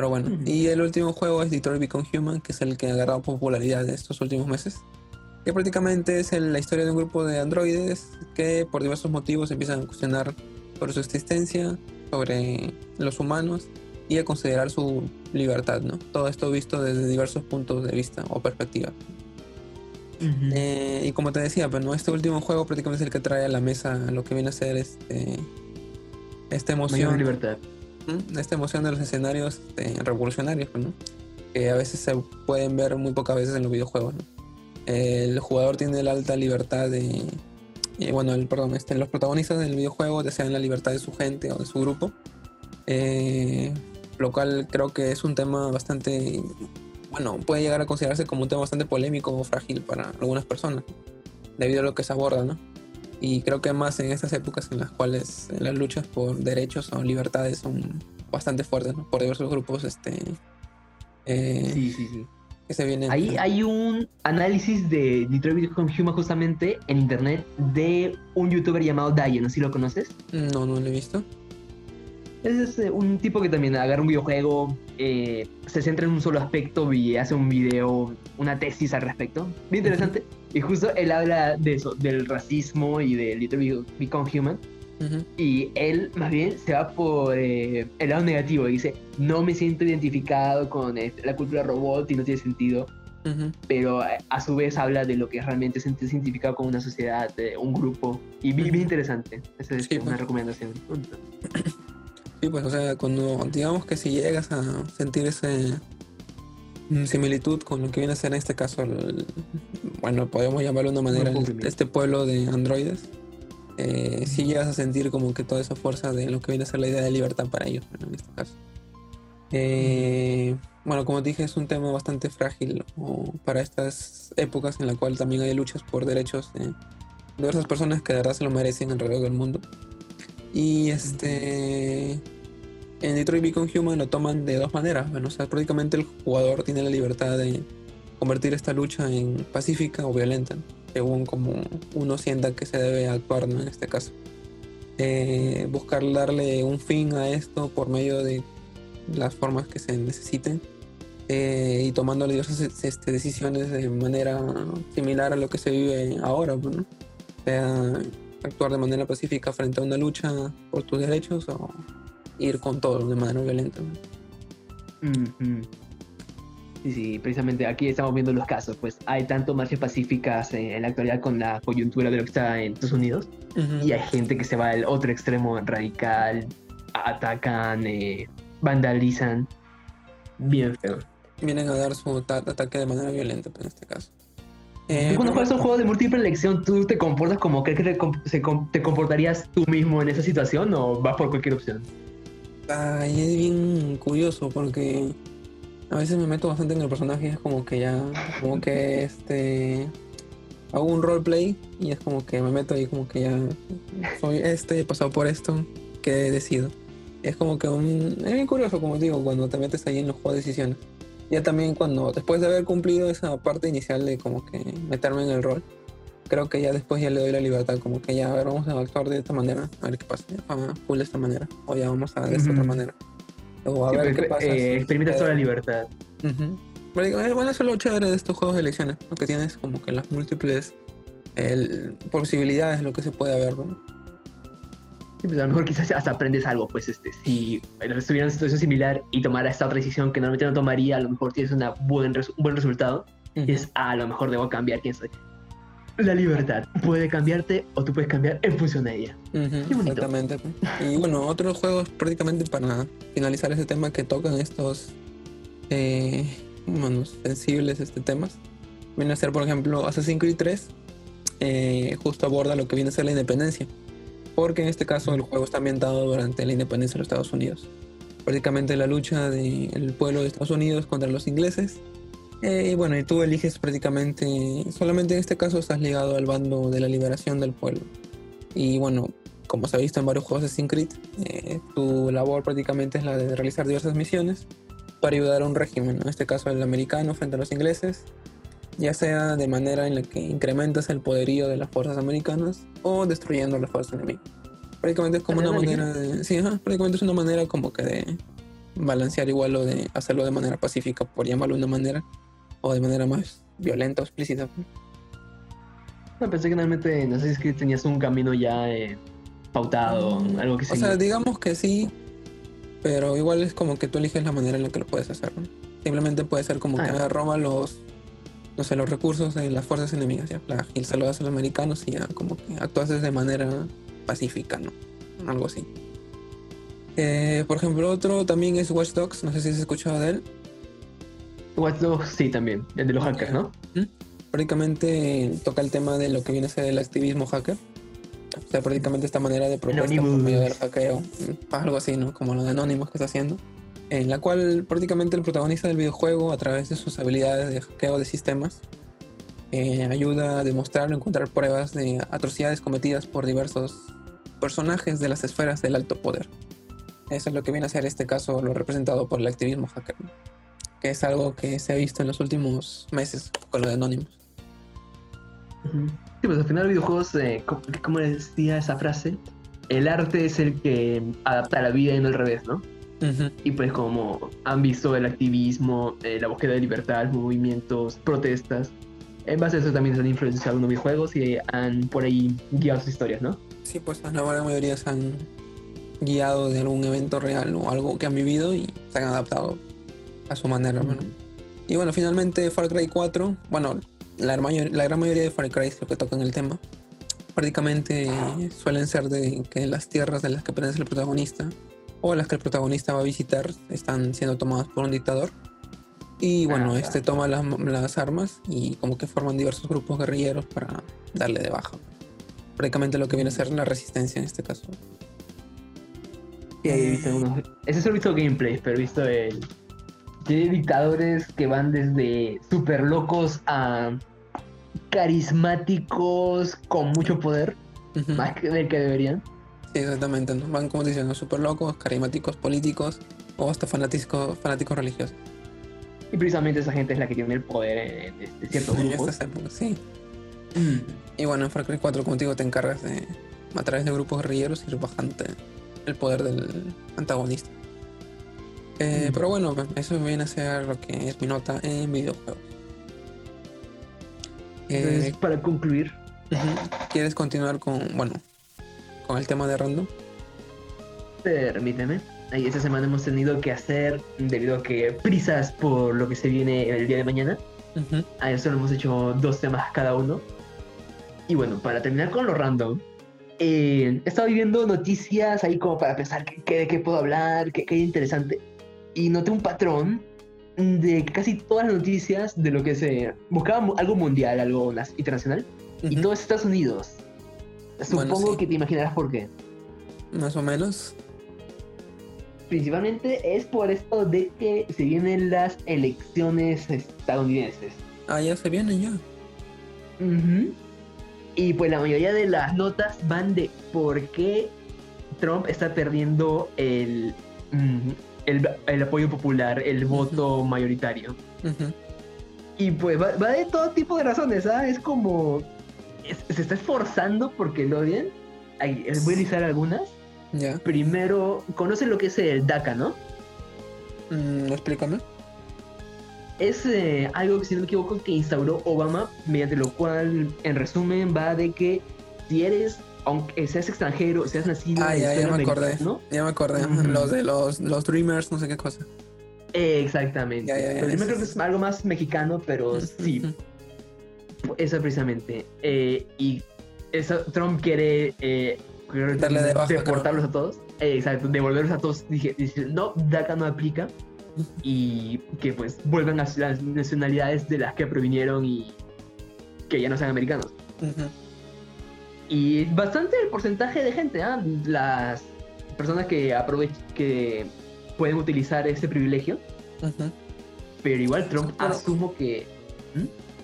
Pero bueno, y el último juego es Detroit Become Human, que es el que ha agarrado popularidad de estos últimos meses. Que prácticamente es la historia de un grupo de androides que por diversos motivos empiezan a cuestionar sobre su existencia, sobre los humanos y a considerar su libertad, ¿no? Todo esto visto desde diversos puntos de vista o perspectiva. Eh, y como te decía, pues, ¿no? este último juego prácticamente es el que trae a la mesa lo que viene a ser este, esta emoción. libertad. Esta emoción de los escenarios este, revolucionarios, pues, que a veces se pueden ver muy pocas veces en los videojuegos. El jugador tiene la alta libertad de. Eh, bueno, el, perdón, este, los protagonistas del videojuego desean la libertad de su gente o de su grupo. Eh, lo cual creo que es un tema bastante, bueno, puede llegar a considerarse como un tema bastante polémico o frágil para algunas personas, debido a lo que se aborda, ¿no? Y creo que más en estas épocas en las cuales las luchas por derechos o libertades son bastante fuertes, ¿no? Por diversos grupos, este... Eh, sí, sí, sí. Que se vienen... Ahí hay un análisis de Detroit Become Human justamente en internet de un youtuber llamado Dayan, ¿no? ¿Sí lo conoces? No, no lo he visto. Es eh, un tipo que también agarra un videojuego, eh, se centra en un solo aspecto y hace un video, una tesis al respecto. Bien interesante. Y justo él habla de eso, del racismo y de Little Become Human. Y él más bien se va por eh, el lado negativo y dice, no me siento identificado con la cultura robot y no tiene sentido. Pero a su vez habla de lo que realmente es identificado con una sociedad, un grupo. Y bien, interesante. Esa es una pues. recomendación. Sí, pues, o sea, cuando digamos que si llegas a sentir ese similitud con lo que viene a ser en este caso, bueno, podemos llamarlo de una manera, este pueblo de androides, eh, si llegas a sentir como que toda esa fuerza de lo que viene a ser la idea de libertad para ellos, en este caso. Eh, bueno, como dije, es un tema bastante frágil para estas épocas en la cual también hay luchas por derechos de diversas personas que de verdad se lo merecen alrededor del mundo. Y este. En Detroit Become Human lo toman de dos maneras. Bueno, o sea, prácticamente el jugador tiene la libertad de convertir esta lucha en pacífica o violenta, según como uno sienta que se debe actuar en este caso. Eh, buscar darle un fin a esto por medio de las formas que se necesiten eh, y tomando diversas este, decisiones de manera similar a lo que se vive ahora. ¿no? O sea, actuar de manera pacífica frente a una lucha por tus derechos o ir con todo de manera violenta. Sí, sí, precisamente aquí estamos viendo los casos. Pues hay tanto marchas pacíficas en, la actualidad con la coyuntura de lo que está en Estados Unidos y hay gente que se va al otro extremo radical, atacan, eh, vandalizan. Bien feo. Vienen a dar su ataque de manera violenta pues, en este caso. Eh, cuando juegas un juego de múltiple elección, ¿tú te comportas como que te, te, comportarías tú mismo en esa situación o vas por cualquier opción? Ay, es bien curioso porque a veces me meto bastante en el personaje y es como que ya, como que este hago un roleplay y es como que me meto ahí como que ya soy este, he pasado por esto, que decido. Es como que un, es bien curioso como digo cuando te metes ahí en los juegos de decisiones ya también cuando, después de haber cumplido esa parte inicial de como que meterme en el rol, creo que ya después ya le doy la libertad, como que ya, a ver, vamos a actuar de esta manera, a ver qué pasa, a full de esta manera, o ya vamos a de esta otra manera. O a ver qué pasa. Eh, experimenta toda la libertad. Bueno, eso es lo chévere de estos juegos de elecciones, que tienes como que las múltiples posibilidades de lo que se puede ver, ¿no? pues a lo mejor quizás hasta aprendes algo, pues este, si estuviera en una situación similar y tomara esta otra decisión que normalmente no tomaría, a lo mejor tienes una buen un buen resultado, y es, ah, a lo mejor debo cambiar quién soy. La libertad puede cambiarte o tú puedes cambiar en función de ella. exactamente. Y bueno, otros juegos prácticamente para finalizar ese tema que tocan estos eh, bueno, sensibles este temas. Viene a ser, por ejemplo, Assassin's Creed 3, eh, justo aborda lo que viene a ser la independencia porque en este caso el juego está ambientado durante la independencia de los Estados Unidos. Prácticamente la lucha del pueblo de Estados Unidos contra los ingleses. Eh, y bueno, y tú eliges prácticamente, solamente en este caso estás ligado al bando de la liberación del pueblo. Y bueno, como se ha visto en varios juegos de Creed, eh, tu labor prácticamente es la de realizar diversas misiones para ayudar a un régimen, en este caso el americano frente a los ingleses, ya sea de manera en la que incrementas el poderío de las fuerzas americanas o destruyendo las fuerzas enemigas. Prácticamente es como una manera de. Sí, prácticamente es una manera como que de balancear igual o de hacerlo de manera pacífica, por llamarlo de una manera, o de manera más violenta o explícita. No, pensé que realmente no sé si tenías un camino ya eh, pautado, algo que O sea, digamos que sí, pero igual es como que tú eliges la manera en la que lo puedes hacer. Simplemente puede ser como ah, que Roma los no sé, los recursos de las fuerzas enemigas, ya, y saludas a los americanos y ya como que actúas de manera pacífica, ¿no? Algo así. Eh, por ejemplo, otro también es Watch Dogs, no sé si has escuchado de él. Watch Dogs, sí, también, el de los hackers, ¿no? Prácticamente toca el tema de lo que viene a ser el activismo hacker. O sea, prácticamente esta manera de protesta por medio del hackeo, algo así, ¿no? Como lo de Anonymous que está haciendo en la cual prácticamente el protagonista del videojuego, a través de sus habilidades de hackeo de sistemas, eh, ayuda a demostrar o encontrar pruebas de atrocidades cometidas por diversos personajes de las esferas del alto poder. Eso es lo que viene a ser este caso, lo representado por el activismo hacker, que es algo que se ha visto en los últimos meses con lo de Anonymous. Sí, pues al final videojuegos, eh, como decía esa frase, el arte es el que adapta la vida y no al revés, ¿no? Y pues como han visto el activismo, eh, la búsqueda de libertad, movimientos, protestas, en base a eso también se han influenciado algunos videojuegos y han por ahí guiado sus historias, ¿no? Sí, pues la gran mayoría se han guiado de algún evento real o algo que han vivido y se han adaptado a su manera, Y bueno, finalmente Far Cry 4, bueno, la, la gran mayoría de Far Cry es lo que tocan el tema. Prácticamente suelen ser de que las tierras de las que pertenece el protagonista o las que el protagonista va a visitar están siendo tomadas por un dictador. Y bueno, ah, este toma las, armas y como que forman diversos grupos guerrilleros para darle de baja. Prácticamente lo que viene a ser la resistencia en este caso. Sí, he visto unos. Ese solo he visto gameplay, pero he visto el. Tiene dictadores que van desde super locos a carismáticos con mucho poder, más que del que deberían. Sí, exactamente, ¿no? Van como diciendo, súper locos, carismáticos políticos o hasta fanáticos, fanáticos religiosos. Y precisamente esa gente es la que tiene el poder en este ciertos grupos. sí. Y bueno, en Far Cry 4, como te digo, te encargas de, a través de grupos guerrilleros, ir bajante el poder del antagonista. Eh, pero bueno, eso viene a ser lo que es mi nota en videojuegos. Eh, para concluir. ¿Quieres continuar con, bueno, con el tema de random? Permíteme. Ahí esta semana hemos tenido que hacer, debido a que prisas por lo que se viene el día de mañana. A eso hemos hecho dos temas cada uno. Y bueno, para terminar con lo random, eh, he estado viendo noticias ahí como para pensar qué, de qué puedo hablar, qué, qué interesante. Y noté un patrón de casi todas las noticias de lo que se buscaba algo mundial, algo internacional, y todo es Estados Unidos. Supongo que te imaginarás por qué. Más o menos. Principalmente es por esto de que se vienen las elecciones estadounidenses. Ah, ya se vienen ya. Y pues la mayoría de las notas van de por qué Trump está perdiendo el, el, apoyo popular, el voto mayoritario. Y pues va, va, de todo tipo de razones, ¿ah? Es como se está esforzando porque lo odien. Voy a listar algunas. Primero, conoce lo que es el DACA, ¿no? Mm, explícame. es eh, algo, si no me equivoco, que instauró Obama, mediante lo cual, en resumen, va de que si eres, aunque seas extranjero, seas nacido ah, ya, ya me acordé, ¿no? Ya me acordé, los de los, los Dreamers, no sé qué cosa. exactamente. yo me creo que es algo más mexicano, pero sí. Eso precisamente. Eh, y eso, Trump quiere eh, Darle de deportarlos a todos. exacto, devolverlos a todos. Dije, dice, no, DACA no aplica y que pues vuelvan a las nacionalidades de las que provinieron y que ya no sean americanos. Y bastante el porcentaje de gente, ¿ah? las personas que aprovechan, que pueden utilizar este privilegio. Pero igual Trump asumo que...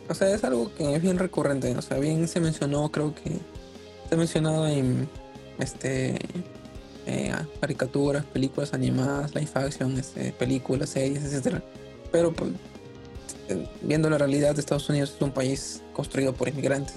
O sea, es algo que es bien recurrente. O sea, bien se mencionó, creo que se ha mencionado en este eh, caricaturas, películas animadas, live action, este, películas, series, etcétera. Pero pues, eh, viendo la realidad de Estados Unidos es un país construido por inmigrantes.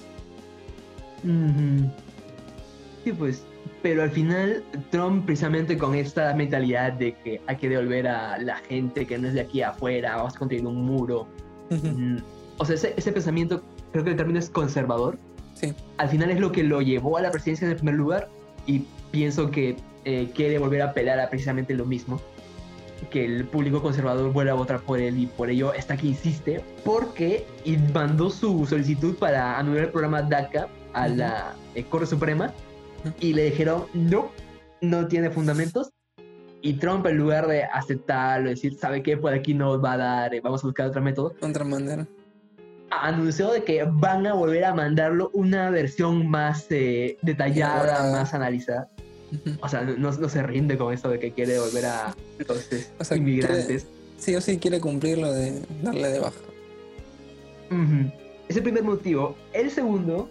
Sí, pues, pero al final Trump precisamente con esta mentalidad de que hay que devolver a la gente que no es de aquí afuera, vamos a construir un muro. Mm, o sea, ese, ese, pensamiento, creo que el término es conservador. Sí. Al final es lo que lo llevó a la presidencia en el primer lugar y pienso que eh, quiere volver a apelar a precisamente lo mismo, que el público conservador vuelva a votar por él y por ello está que insiste, porque mandó su solicitud para anular el programa DACA a la eh, Corte Suprema y le dijeron, no, no tiene fundamentos. Y Trump, en lugar de aceptarlo, decir, ¿sabe qué? Por aquí no va a dar, eh, vamos a buscar otro método. Otra manera. Anunció de que van a volver a mandarlo una versión más detallada, más analizada. O sea, no, se rinde con esto de que quiere volver a los inmigrantes. sí o sí quiere cumplir lo de darle de baja. Es el primer motivo. El segundo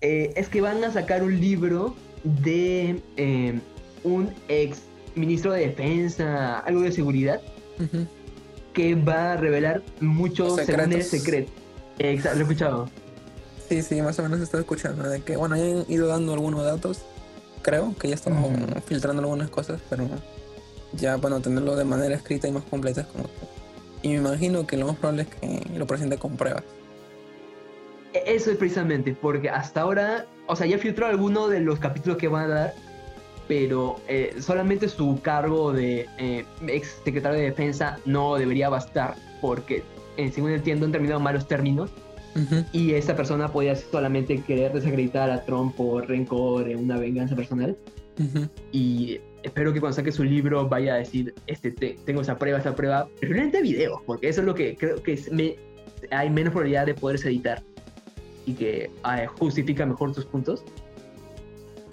eh, es que van a sacar un libro de eh, un ex ministro de defensa, algo de seguridad, que va a revelar muchos secretos. secretos. Exacto, lo he escuchado. Sí, sí, más o menos estoy escuchando. De que, bueno, han ido dando algunos datos creo que ya estamos filtrando algunas cosas, pero ya bueno, tenerlo de manera escrita y más completa es como Y me imagino que lo más probable es que lo presente con pruebas. E-, eso es precisamente, porque hasta ahora, o sea, ya filtró alguno de los capítulos que van a dar, pero eh, solamente su cargo de eh, ex secretario de defensa no debería bastar, porque, eh, según entiendo, han terminado malos términos. Y esa persona podía solamente querer desacreditar a Trump por rencor, una venganza personal. Y espero que cuando saque su libro vaya a decir, este, tengo esa prueba, esa prueba, preferiblemente video, porque eso es lo que creo que me, hay menos probabilidad de poderse editar y que ah, justifica mejor tus puntos.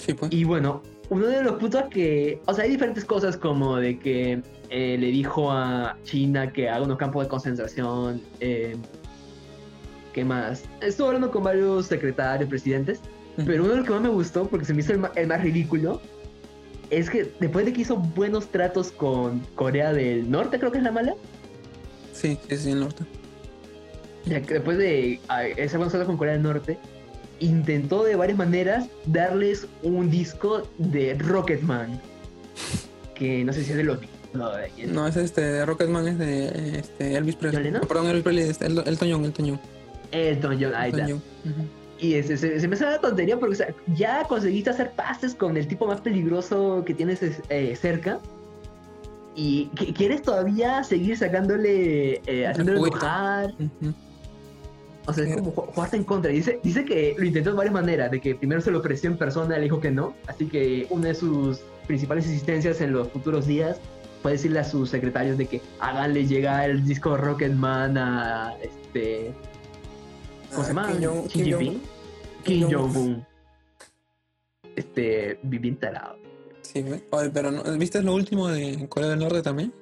Pues. Y bueno, uno de los puntos que, o sea, hay diferentes cosas como de que eh, le dijo a China que haga unos campos de concentración, eh, ¿Qué más? Estuve hablando con varios secretarios, presidentes, pero uno de los que más me gustó, porque se me hizo el, más ridículo, es que después de que hizo buenos tratos con Corea del Norte, creo que es la mala. Sí, es el norte. Ya que después de ese tratos con Corea del Norte, intentó de varias maneras darles un disco de Rocketman. Que no sé si es de los no, no, es este, Rocketman es de este, Elvis Presley. No, perdón, Elvis Presley, es el, el Toñón, el Toñón. Elton John, ahí está. Y se, me hace una tontería porque ya conseguiste hacer pases con el tipo más peligroso que tienes eh, cerca. Y quieres todavía seguir sacándole, eh, haciéndole enojar. O sea, es como jugaste en contra. Dice, dice que lo intentó de varias maneras. De que primero se lo ofreció en persona, le dijo que no. Así que una de sus principales existencias en los futuros días fue decirle a sus secretarios de que háganle llegar el disco Rocketman a este ¿Cómo se llama? Kim. Kim Jong-un. Este, bien talado. Sí, Oye, pero no, ¿viste lo último de Corea del Norte también?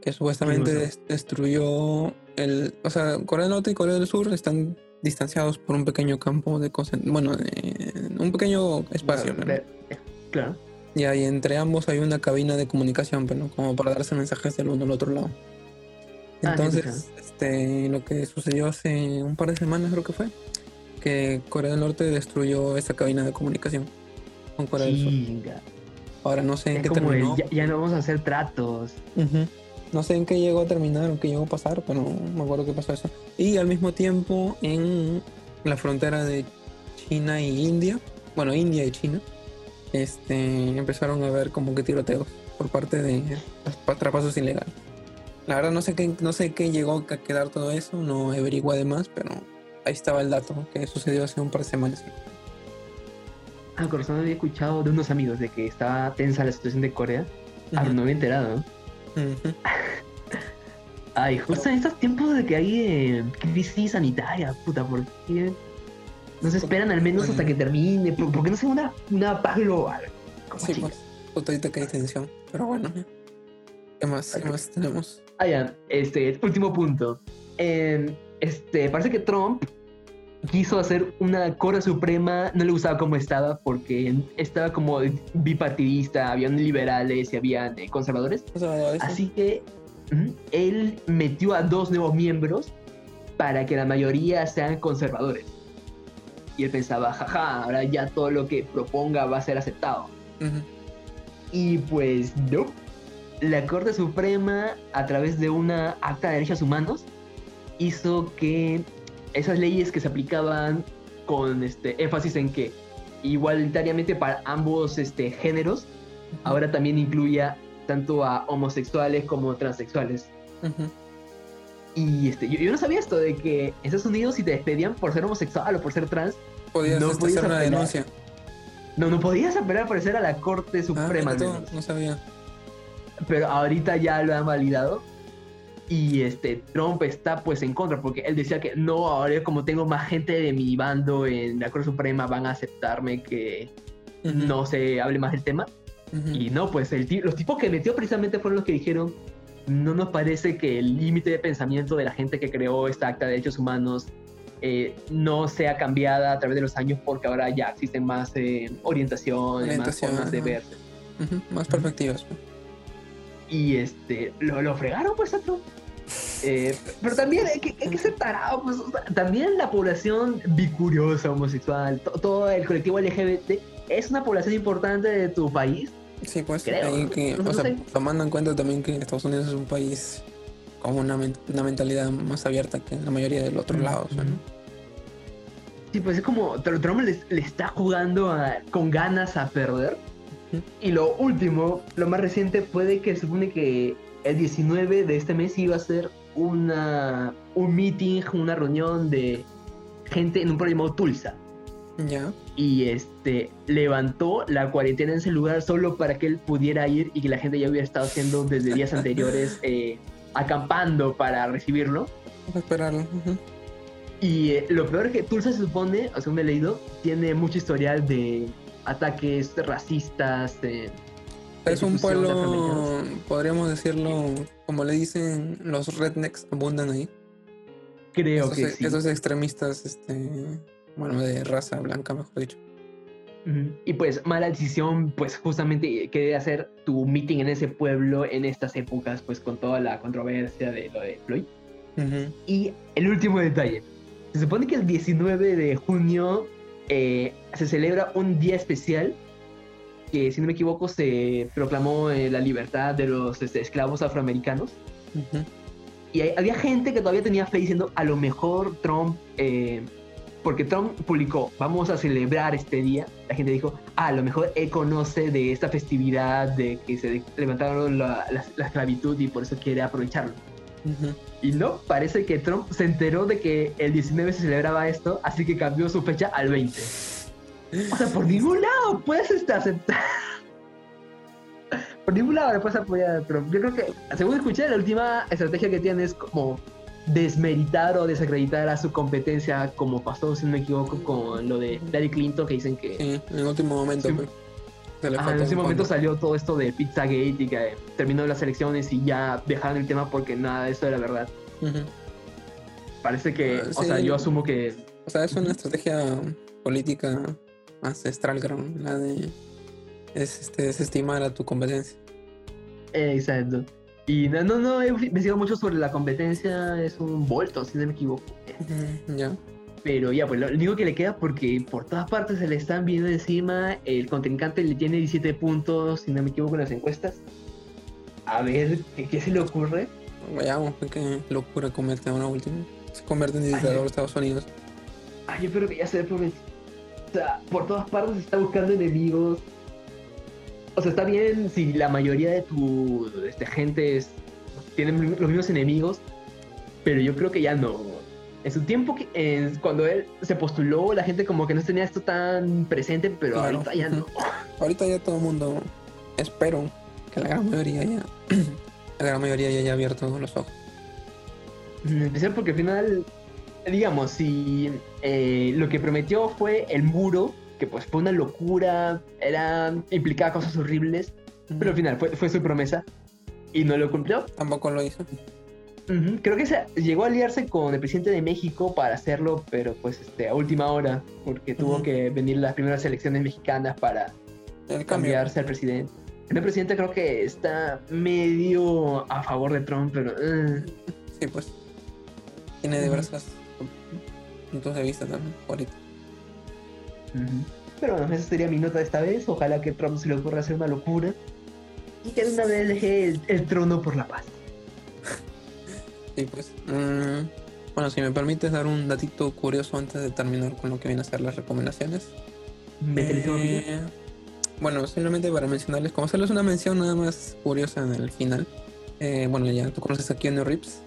Que supuestamente destruyó el... O sea, Corea del Norte y Corea del Sur están distanciados por un pequeño campo de bueno, un pequeño espacio. Claro. Y ahí entre ambos hay una cabina de comunicación, pero como para darse mensajes del uno al otro lado. Ah, Entonces, este, lo que sucedió hace un par de semanas creo que fue, que Corea del Norte destruyó esa cabina de comunicación con Corea del Sur. Ahora no sé en qué terminó. ya, no vamos a hacer tratos. No sé en qué llegó a terminar o qué llegó a pasar, pero me acuerdo que pasó eso. Y al mismo tiempo en la frontera de China y India, bueno, India y China, este, empezaron a ver como que tiroteos por parte de atrapasos ilegales. La verdad no sé qué, no sé qué llegó a quedar todo eso, no averigué además, pero ahí estaba el dato que sucedió hace un par de semanas. Ah, corazón había escuchado de unos amigos de que estaba tensa la situación de Corea. Ah, no había enterado, [LAUGHS] Ay, justo en estos tiempos de que hay eh, crisis sanitaria, puta, ¿por qué no se esperan al menos hasta que termine? ¿Por, qué no sea una, una paz global? Sí, pues, justo ahorita que hay tensión, pero bueno. ¿Qué más? ¿Qué más tenemos? Ah, ya, este, último punto. este, parece que Trump quiso hacer una Corte Suprema, no le gustaba cómo estaba porque estaba como bipartidista, habían liberales y habían eh, conservadores. Así que él metió a dos nuevos miembros para que la mayoría sean conservadores. Y él pensaba, jaja, ahora ya todo lo que proponga va a ser aceptado. Y pues no. La Corte Suprema, a través de una acta de derechos humanos, hizo que esas leyes que se aplicaban con este énfasis en que igualitariamente para ambos este, géneros, ahora también incluía tanto a homosexuales como transexuales. Y este, yo, no sabía esto de que en Estados Unidos si te despedían por ser homosexual o por ser trans, podías no este, podías hacer una denuncia. No, no podías apelar por ser a la Corte ah, Suprema. no sabía. Pero ahorita ya lo han validado y este Trump está pues en contra porque él decía que no, ahora como tengo más gente de mi bando en la Corte Suprema van a aceptarme que no se hable más del tema. Y no, pues el, los tipos que metió precisamente fueron los que dijeron, no nos parece que el límite de pensamiento de la gente que creó esta acta de derechos humanos eh, no sea cambiada a través de los años porque ahora ya existen más eh, orientaciones, más formas de ver. Más perspectivas. Y este, lo, lo fregaron pues a Trump. Eh, pero también hay que, hay que ser tarado, pues, también la población bicuriosa, homosexual, todo el colectivo LGBT es una población importante de tu país. Sí, pues, que, o sea, tomando en cuenta también que Estados Unidos es un país con una, una mentalidad más abierta que la mayoría del otro lado, ¿no? Sí, pues es como Trump le, le está jugando con ganas a perder. Y lo último, lo más reciente, puede que se supone que el 19 de este mes iba a ser una, un meeting, una reunión de gente en un proyecto Tulsa. Ya. Y este levantó la cuarentena en ese lugar solo para que él pudiera ir y que la gente ya hubiera estado haciendo desde días anteriores [LAUGHS] eh, acampando para recibirlo. esperarlo. Y eh, lo peor es que Tulsa se supone, según he leído, tiene mucho historial de ataques racistas. Eh, es un pueblo, podríamos decirlo, como le dicen, los rednecks abundan ahí. Creo que sí. Esos extremistas, este, bueno, de raza blanca, mejor dicho. Y pues mala decisión, pues justamente querer hacer tu meeting en ese pueblo en estas épocas, pues con toda la controversia de lo de Floyd. Y el último detalle. Se supone que el 19 de junio eh, se celebra un día especial que, si no me equivoco, se proclamó eh, la libertad de los este, esclavos afroamericanos. Y había gente que todavía tenía fe diciendo, a lo mejor Trump, eh, porque Trump publicó, vamos a celebrar este día, la gente dijo, ah, a lo mejor él conoce de esta festividad de que se levantaron la, esclavitud y por eso quiere aprovecharlo. Y no, parece que Trump se enteró de que el 19 se celebraba esto, así que cambió su fecha al 20. O sea, por ningún lado puedes este, aceptar. por ningún lado le puedes apoyar Trump. Yo creo que, según escuché, la última estrategia que tiene es como desmeritar o desacreditar a su competencia, como pasó, si no me equivoco, con lo de Larry Clinton, que dicen que. Sí, en el último momento, pues en ese momento salió todo esto de Pizzagate y que terminó las elecciones y ya dejaron el tema porque nada de eso era verdad. Parece que, ah, o sea, yo asumo que... O sea, es una estrategia política ancestral, creo, la de es, este, desestimar a tu competencia. Exacto. Y no, no, no, he investigado mucho sobre la competencia, es un volto, si no me equivoco. Ya. Pero ya, pues lo único que le queda porque por todas partes se le están viendo encima. El contrincante le tiene 17 puntos, si no me equivoco, en las encuestas. A ver, ¿qué, se le ocurre? Veamos qué locura comete una última. Se convierte en dictador de Estados Unidos. Ay, yo creo que ya se ve O sea, por todas partes está buscando enemigos. O sea, está bien si la mayoría de tu este, gente tienen los mismos enemigos, pero yo creo que ya no. En su tiempo, cuando él se postuló, la gente como que no tenía esto tan presente, pero ahorita ya no. ahorita ya todo el mundo, espero que la gran mayoría ya, [CLEARS THROAT] la gran mayoría ya haya abierto los ojos. Empecé porque al final, digamos, si eh, lo que prometió fue el muro, que pues fue una locura, era implicaba cosas horribles, pero al final fue, fue su promesa y no lo cumplió. Tampoco lo hizo. Creo que se, llegó a aliarse con el presidente de México para hacerlo, pero pues este, a última hora, porque tuvo que venir las primeras elecciones mexicanas para cambiarse al presidente. El presidente creo que está medio a favor de Trump, pero... Eh. Sí, pues. Tiene diversas puntos de vista también, ahorita. Pero bueno, esa sería mi nota de esta vez. Ojalá que Trump se le ocurra hacer una locura y que de una vez deje el trono por la paz. [LAUGHS] Sí, pues. Mm, bueno, si me permites dar un datito curioso antes de terminar con lo que viene a ser las recomendaciones. Eh, bueno, simplemente para mencionarles, como hacerles una mención nada más curiosa en el final. Eh, bueno, ya tú conoces a Keanu Reeves.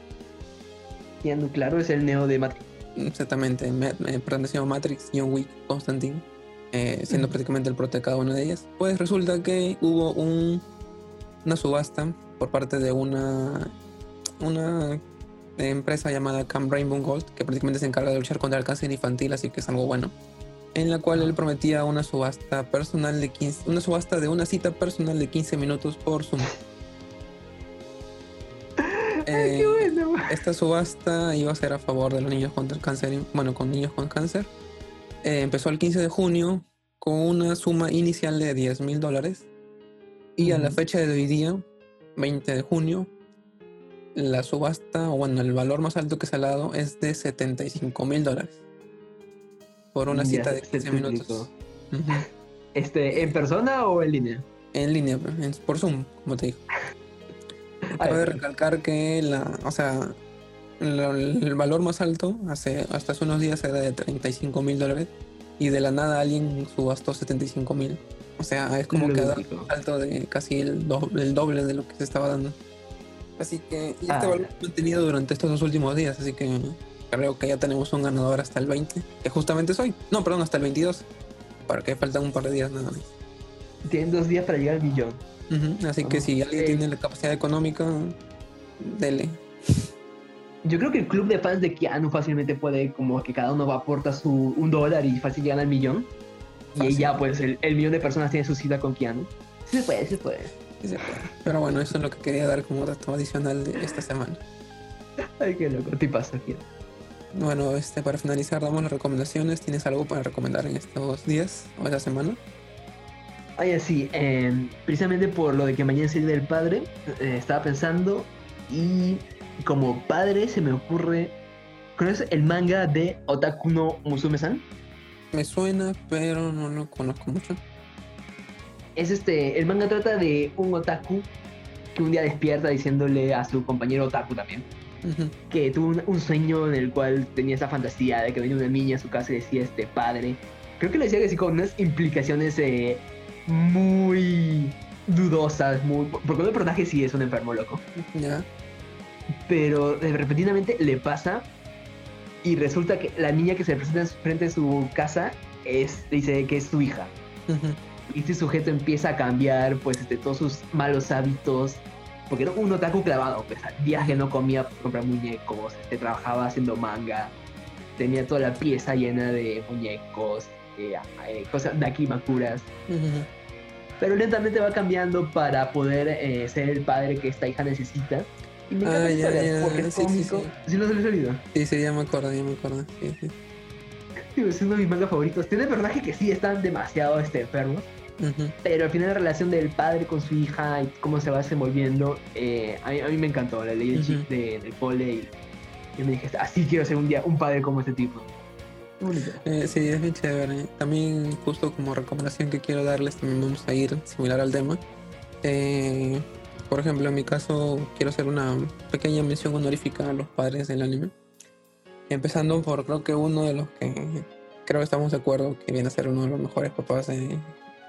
Keanu, claro, es el neo de Matrix. Exactamente, me, perdón, se llama Matrix, John Wick, Constantine, eh, siendo prácticamente el prota de cada una de ellas. Pues resulta que hubo un, una subasta por parte de una, una empresa llamada Camp Rainbow Gold, que prácticamente se encarga de luchar contra el cáncer infantil, así que es algo bueno. En la cual él prometía una subasta personal de 15, una subasta de una cita personal de 15 minutos por Zoom. [LAUGHS] Eh, esta subasta iba a ser a favor de los niños contra el cáncer, bueno, con niños con cáncer. Eh, empezó el 15 de junio con una suma inicial de 10 mil dólares. Y a la fecha de hoy día, 20 de junio, la subasta, o bueno, el valor más alto que se ha dado es de 75 mil dólares. Por una cita de 15 minutos. [LAUGHS] este, ¿En persona o en línea? En línea, por Zoom, como te digo. Cabe recalcar que la, o sea, el valor más alto hace, hasta hace unos días era de 35 mil dólares y de la nada alguien subastó 75 mil. O sea, es como que un salto de casi el el doble de lo que se estaba dando. Así que y este ah. valor lo mantenido durante estos dos últimos días, así que creo que ya tenemos un ganador hasta el 20, que justamente es hoy. No, perdón, hasta el 22, para que faltan un par de días nada más. Tienen dos días para llegar al millón. Así que si alguien tiene la capacidad económica, dele. Yo creo que el club de fans de Keanu fácilmente puede, como que cada uno va aporta su un dólar y fácil llegan al millón. Y ya, pues, el, el, millón de personas tiene su cita con Keanu. Sí se puede, sí se puede. Pero bueno, eso es lo que quería dar como dato adicional de esta semana. [LAUGHS] Ay, qué loco, te pasa aquí. Bueno, este, para finalizar, damos las recomendaciones. ¿Tienes algo para recomendar en estos días o esta semana? Ay, sí, em, precisamente por lo de que mañana es el del padre, eh, estaba pensando y como padre se me ocurre. ¿Conoces el manga de Otaku no Musume-san? Me suena, pero no lo conozco mucho es este, el manga trata de un otaku que un día despierta diciéndole a su compañero otaku también que tuvo un, sueño en el cual tenía esa fantasía de que venía una niña a su casa y decía este padre. Creo que lo decía que sí con unas implicaciones eh, muy dudosas, muy, porque el personaje sí es un enfermo loco. Ya. Pero eh, repentinamente le pasa y resulta que la niña que se presenta frente a su casa es, dice que es su hija y este sujeto empieza a cambiar pues este, todos sus malos hábitos porque era un otaku clavado pues días que no comía por comprar muñecos este, trabajaba haciendo manga tenía toda la pieza llena de muñecos eh, eh, cosas de aquí macuras pero lentamente va cambiando para poder eh, ser el padre que esta hija necesita. Y me encanta ah, porque es cómico. sí, no se les olvidó sí sí ya me acuerdo ya me acuerdo sí, sí. es uno de mis mangas favoritos. Tiene personajes que sí están demasiado este, enfermos pero al final la relación del padre con su hija y cómo se va desenvolviendo, eh, a, mí, me encantó. La ley del cole y me dije, así quiero ser un día un padre como este tipo. Eh, sí, es muy chévere. También justo como recomendación que quiero darles, también vamos a ir similar al tema. Eh, por ejemplo, en mi caso quiero hacer una pequeña mención honorífica a los padres del anime. Empezando por creo que uno de los que creo que estamos de acuerdo que viene a ser uno de los mejores papás en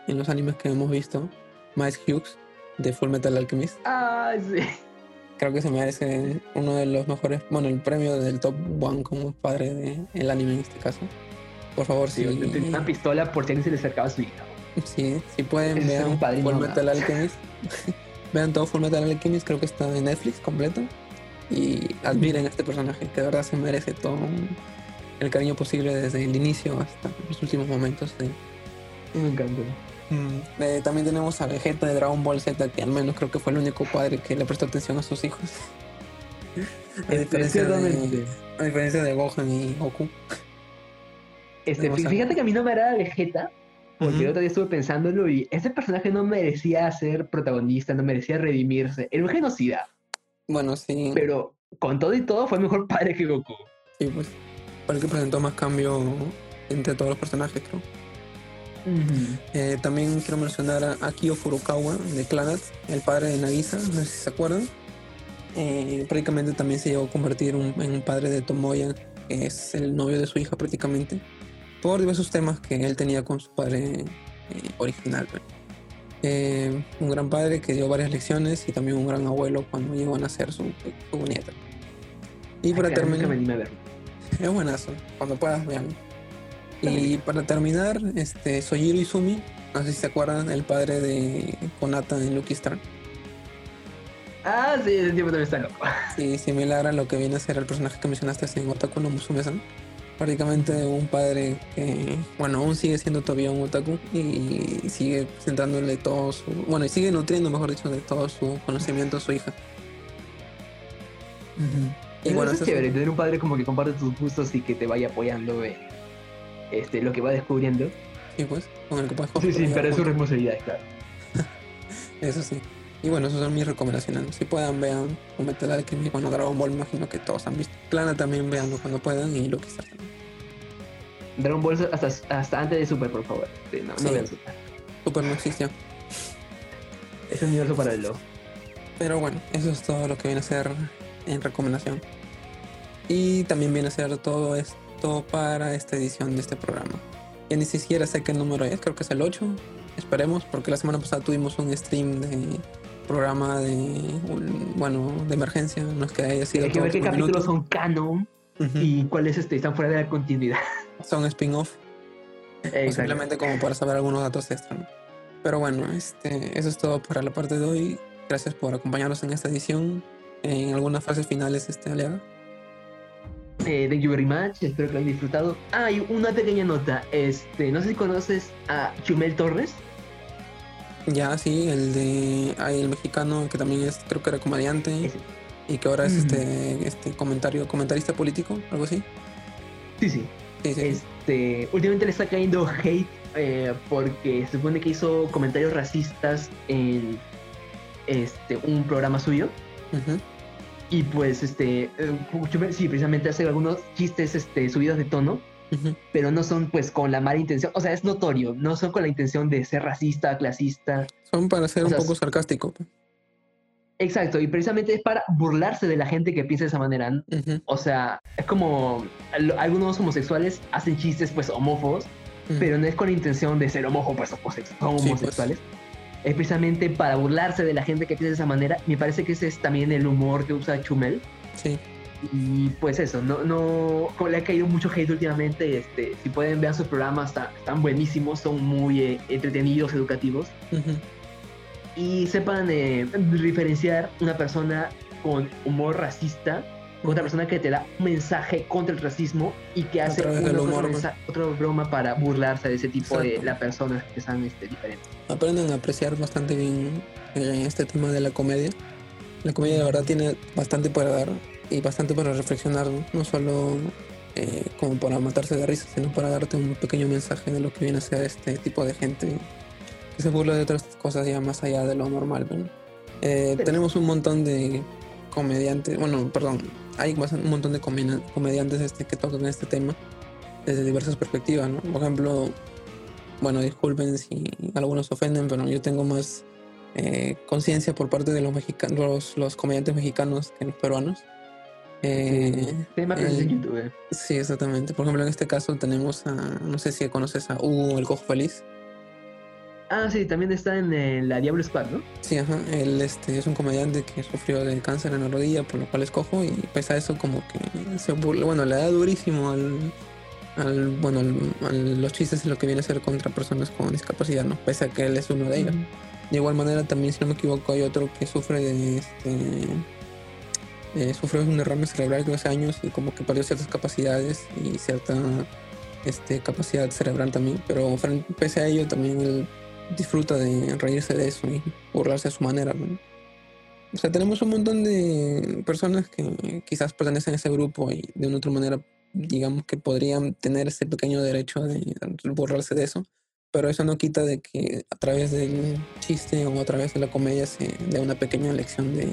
los animes que hemos visto, Miles Hughes de Full Metal Alchemist. Ah, sí. Creo que se merece uno de los mejores, bueno, el premio del top one como padre del anime en este caso. Por favor, sí. Si... Una pistola por si alguien se le acercaba a su hija. Sí, si pueden, vean Full Metal Alchemist. [LAUGHS] vean todo Full Metal Alchemist, creo que está en Netflix completo. Y admiren a este personaje, que de verdad se merece todo el cariño posible desde el inicio hasta los últimos momentos. Me encanta. Mm, eh, también tenemos a Vegeta de Dragon Ball Z, que al menos creo que fue el único padre que le prestó atención a sus hijos. [LAUGHS] a, diferencia de, a diferencia de Gohan y Goku. Este, fíjate que a mí no me agrada Vegeta, porque el otro día estuve pensándolo y ese personaje no merecía ser protagonista, no merecía redimirse. Era un genocida. Bueno, sí. Pero con todo y todo fue mejor [LAUGHS] padre que Goku. Sí, pues. Fue el que presentó más cambio entre todos los personajes, creo. Eh, también quiero mencionar a Akio Furukawa de Clannad, el padre de Nagisa, no sé si se acuerdan. Eh, prácticamente también se llegó a convertir en un padre de Tomoya, que es el novio de su hija prácticamente, por diversos temas que él tenía con su padre eh, original. un gran padre que dio varias lecciones y también un gran abuelo cuando llegó a nacer su, su nieta. Y para terminar... Es buenazo, cuando puedas vean. Y para terminar, este Sojiro Izumi, no sé si se acuerdan, el padre de Konata en Lucky Star. Ah, sí, ese tipo también está loco. [LAUGHS] Sí, similar a lo que viene a ser el personaje que mencionaste en Otaku no Musume-san. Prácticamente un padre que, bueno, aún sigue siendo todavía un otaku y sigue centrándole todo su, bueno, y sigue nutriendo, mejor dicho, de todo su conocimiento a su hija. Y bueno, es chévere, tener un padre como que comparte tus gustos y que te vaya apoyando en este, lo que va descubriendo. Sí, pues, con el que puedes Sí, sí, pero es su responsabilidad, claro. [LAUGHS] Eso sí. Y bueno, esas son mis recomendaciones. Si puedan, vean Metal que bueno, Dragon Ball, imagino que todos han visto. Plana también veanlo cuando puedan y lo que sea. Dragon Ball hasta, hasta antes de Super, por favor. no, no vean Super. Super no existió. Es un universo paralelo. Pero bueno, eso es todo lo que viene a ser en recomendación. Y también viene a ser todo esto para esta edición de este programa. Ya ni siquiera sé qué número es, creo que es el 8. Esperemos, porque la semana pasada tuvimos un stream de programa de bueno de emergencia. No es que haya sido hay que ver qué capítulos son canon y cuáles este, están fuera de la continuidad. Son spin-off. Simplemente como para saber algunos datos extra pero bueno este eso es todo para la parte de hoy. Gracias por acompañarnos en esta edición. En algunas fases finales este aliado eh, thank you very much, espero que lo hayan disfrutado. Ah, y una pequeña nota, este, no sé si conoces a Chumel Torres. Ya, sí, el de ah, el mexicano que también es, creo que era comediante y que ahora es este, este comentario, comentarista político, algo así. Sí, sí. Este, últimamente le está cayendo hate eh, porque se supone que hizo comentarios racistas en este un programa suyo. Y pues, este, eh, sí, precisamente hace algunos chistes este, subidos de tono, pero no son pues con la mala intención, o sea, es notorio, no son con la intención de ser racista, clasista. Son para ser un poco sarcástico. Exacto, y precisamente es para burlarse de la gente que piensa de esa manera. O sea, es como algunos homosexuales hacen chistes pues homófobos, pero no es con la intención de ser homófobos, pues, son pues. Es precisamente para burlarse de la gente que piensa de esa manera. Me parece que ese es también el humor que usa Chumel. Sí. Y pues eso, no, no, como le ha caído mucho hate últimamente, este, si pueden ver sus programas, están buenísimos, son muy eh, entretenidos, educativos. Y sepan eh, diferenciar una persona con humor racista otra persona que te da un mensaje contra el racismo y que hace otra broma para burlarse de ese tipo de las personas que son este, diferentes. Aprenden a apreciar bastante bien eh, este tema de la comedia. La comedia de verdad tiene bastante para dar y bastante para reflexionar, no solo eh, como para matarse de risa, sino para darte un pequeño mensaje de lo que viene a ser este tipo de gente que se burla de otras cosas ya más allá de lo normal. Eh, tenemos un montón de comediantes, bueno, perdón, hay un montón de comediantes este, que tocan este tema desde diversas perspectivas, ¿no? Por ejemplo, bueno, disculpen si algunos ofenden, pero yo tengo más eh, conciencia por parte de los, mexicanos, los, comediantes mexicanos que los peruanos. Eh, sí, en YouTube. Sí, exactamente. Por ejemplo, en este caso tenemos a, no sé si conoces a Hugo el Cojo Feliz. Ah, sí, también está en la Diablo Squad, ¿no? Sí, ajá. Él este, es un comediante que sufrió de cáncer en la rodilla, por lo cual es cojo, y pese a eso, como que se bueno, le da durísimo al, al bueno, al, los chistes en lo que viene a ser contra personas con discapacidad, ¿no? Pese a que él es uno de ellos. De igual manera, también, si no me equivoco, hay otro que sufre de este. Eh, sufrió un derrame cerebral hace años y como que perdió ciertas capacidades y cierta este, capacidad cerebral también, pero pese a ello también él disfruta de reírse de eso y burlarse a su manera. O sea, tenemos un montón de personas que quizás pertenecen a ese grupo y de una otra manera, digamos que podrían tener ese pequeño derecho de burlarse de eso, pero eso no quita de que a través del chiste o a través de la comedia se dé una pequeña lección de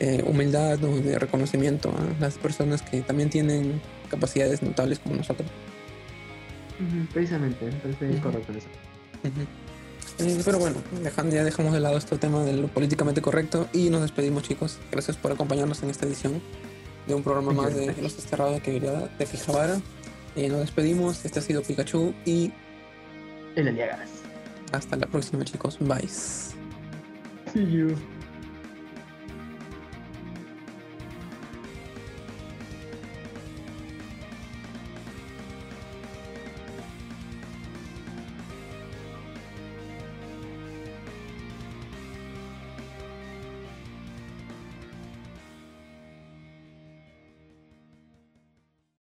eh, humildad o de reconocimiento a las personas que también tienen capacidades notables como nosotros. precisamente, parece correcto eso. Eh, pero bueno, dejando, ya dejamos de lado este tema de lo políticamente correcto y nos despedimos chicos. Gracias por acompañarnos en esta edición de un programa más de Los Desterrados de Actividad de Fijabara. Eh, nos despedimos, este ha sido Pikachu y... El Aliagas. Hasta la próxima chicos, bye. See you.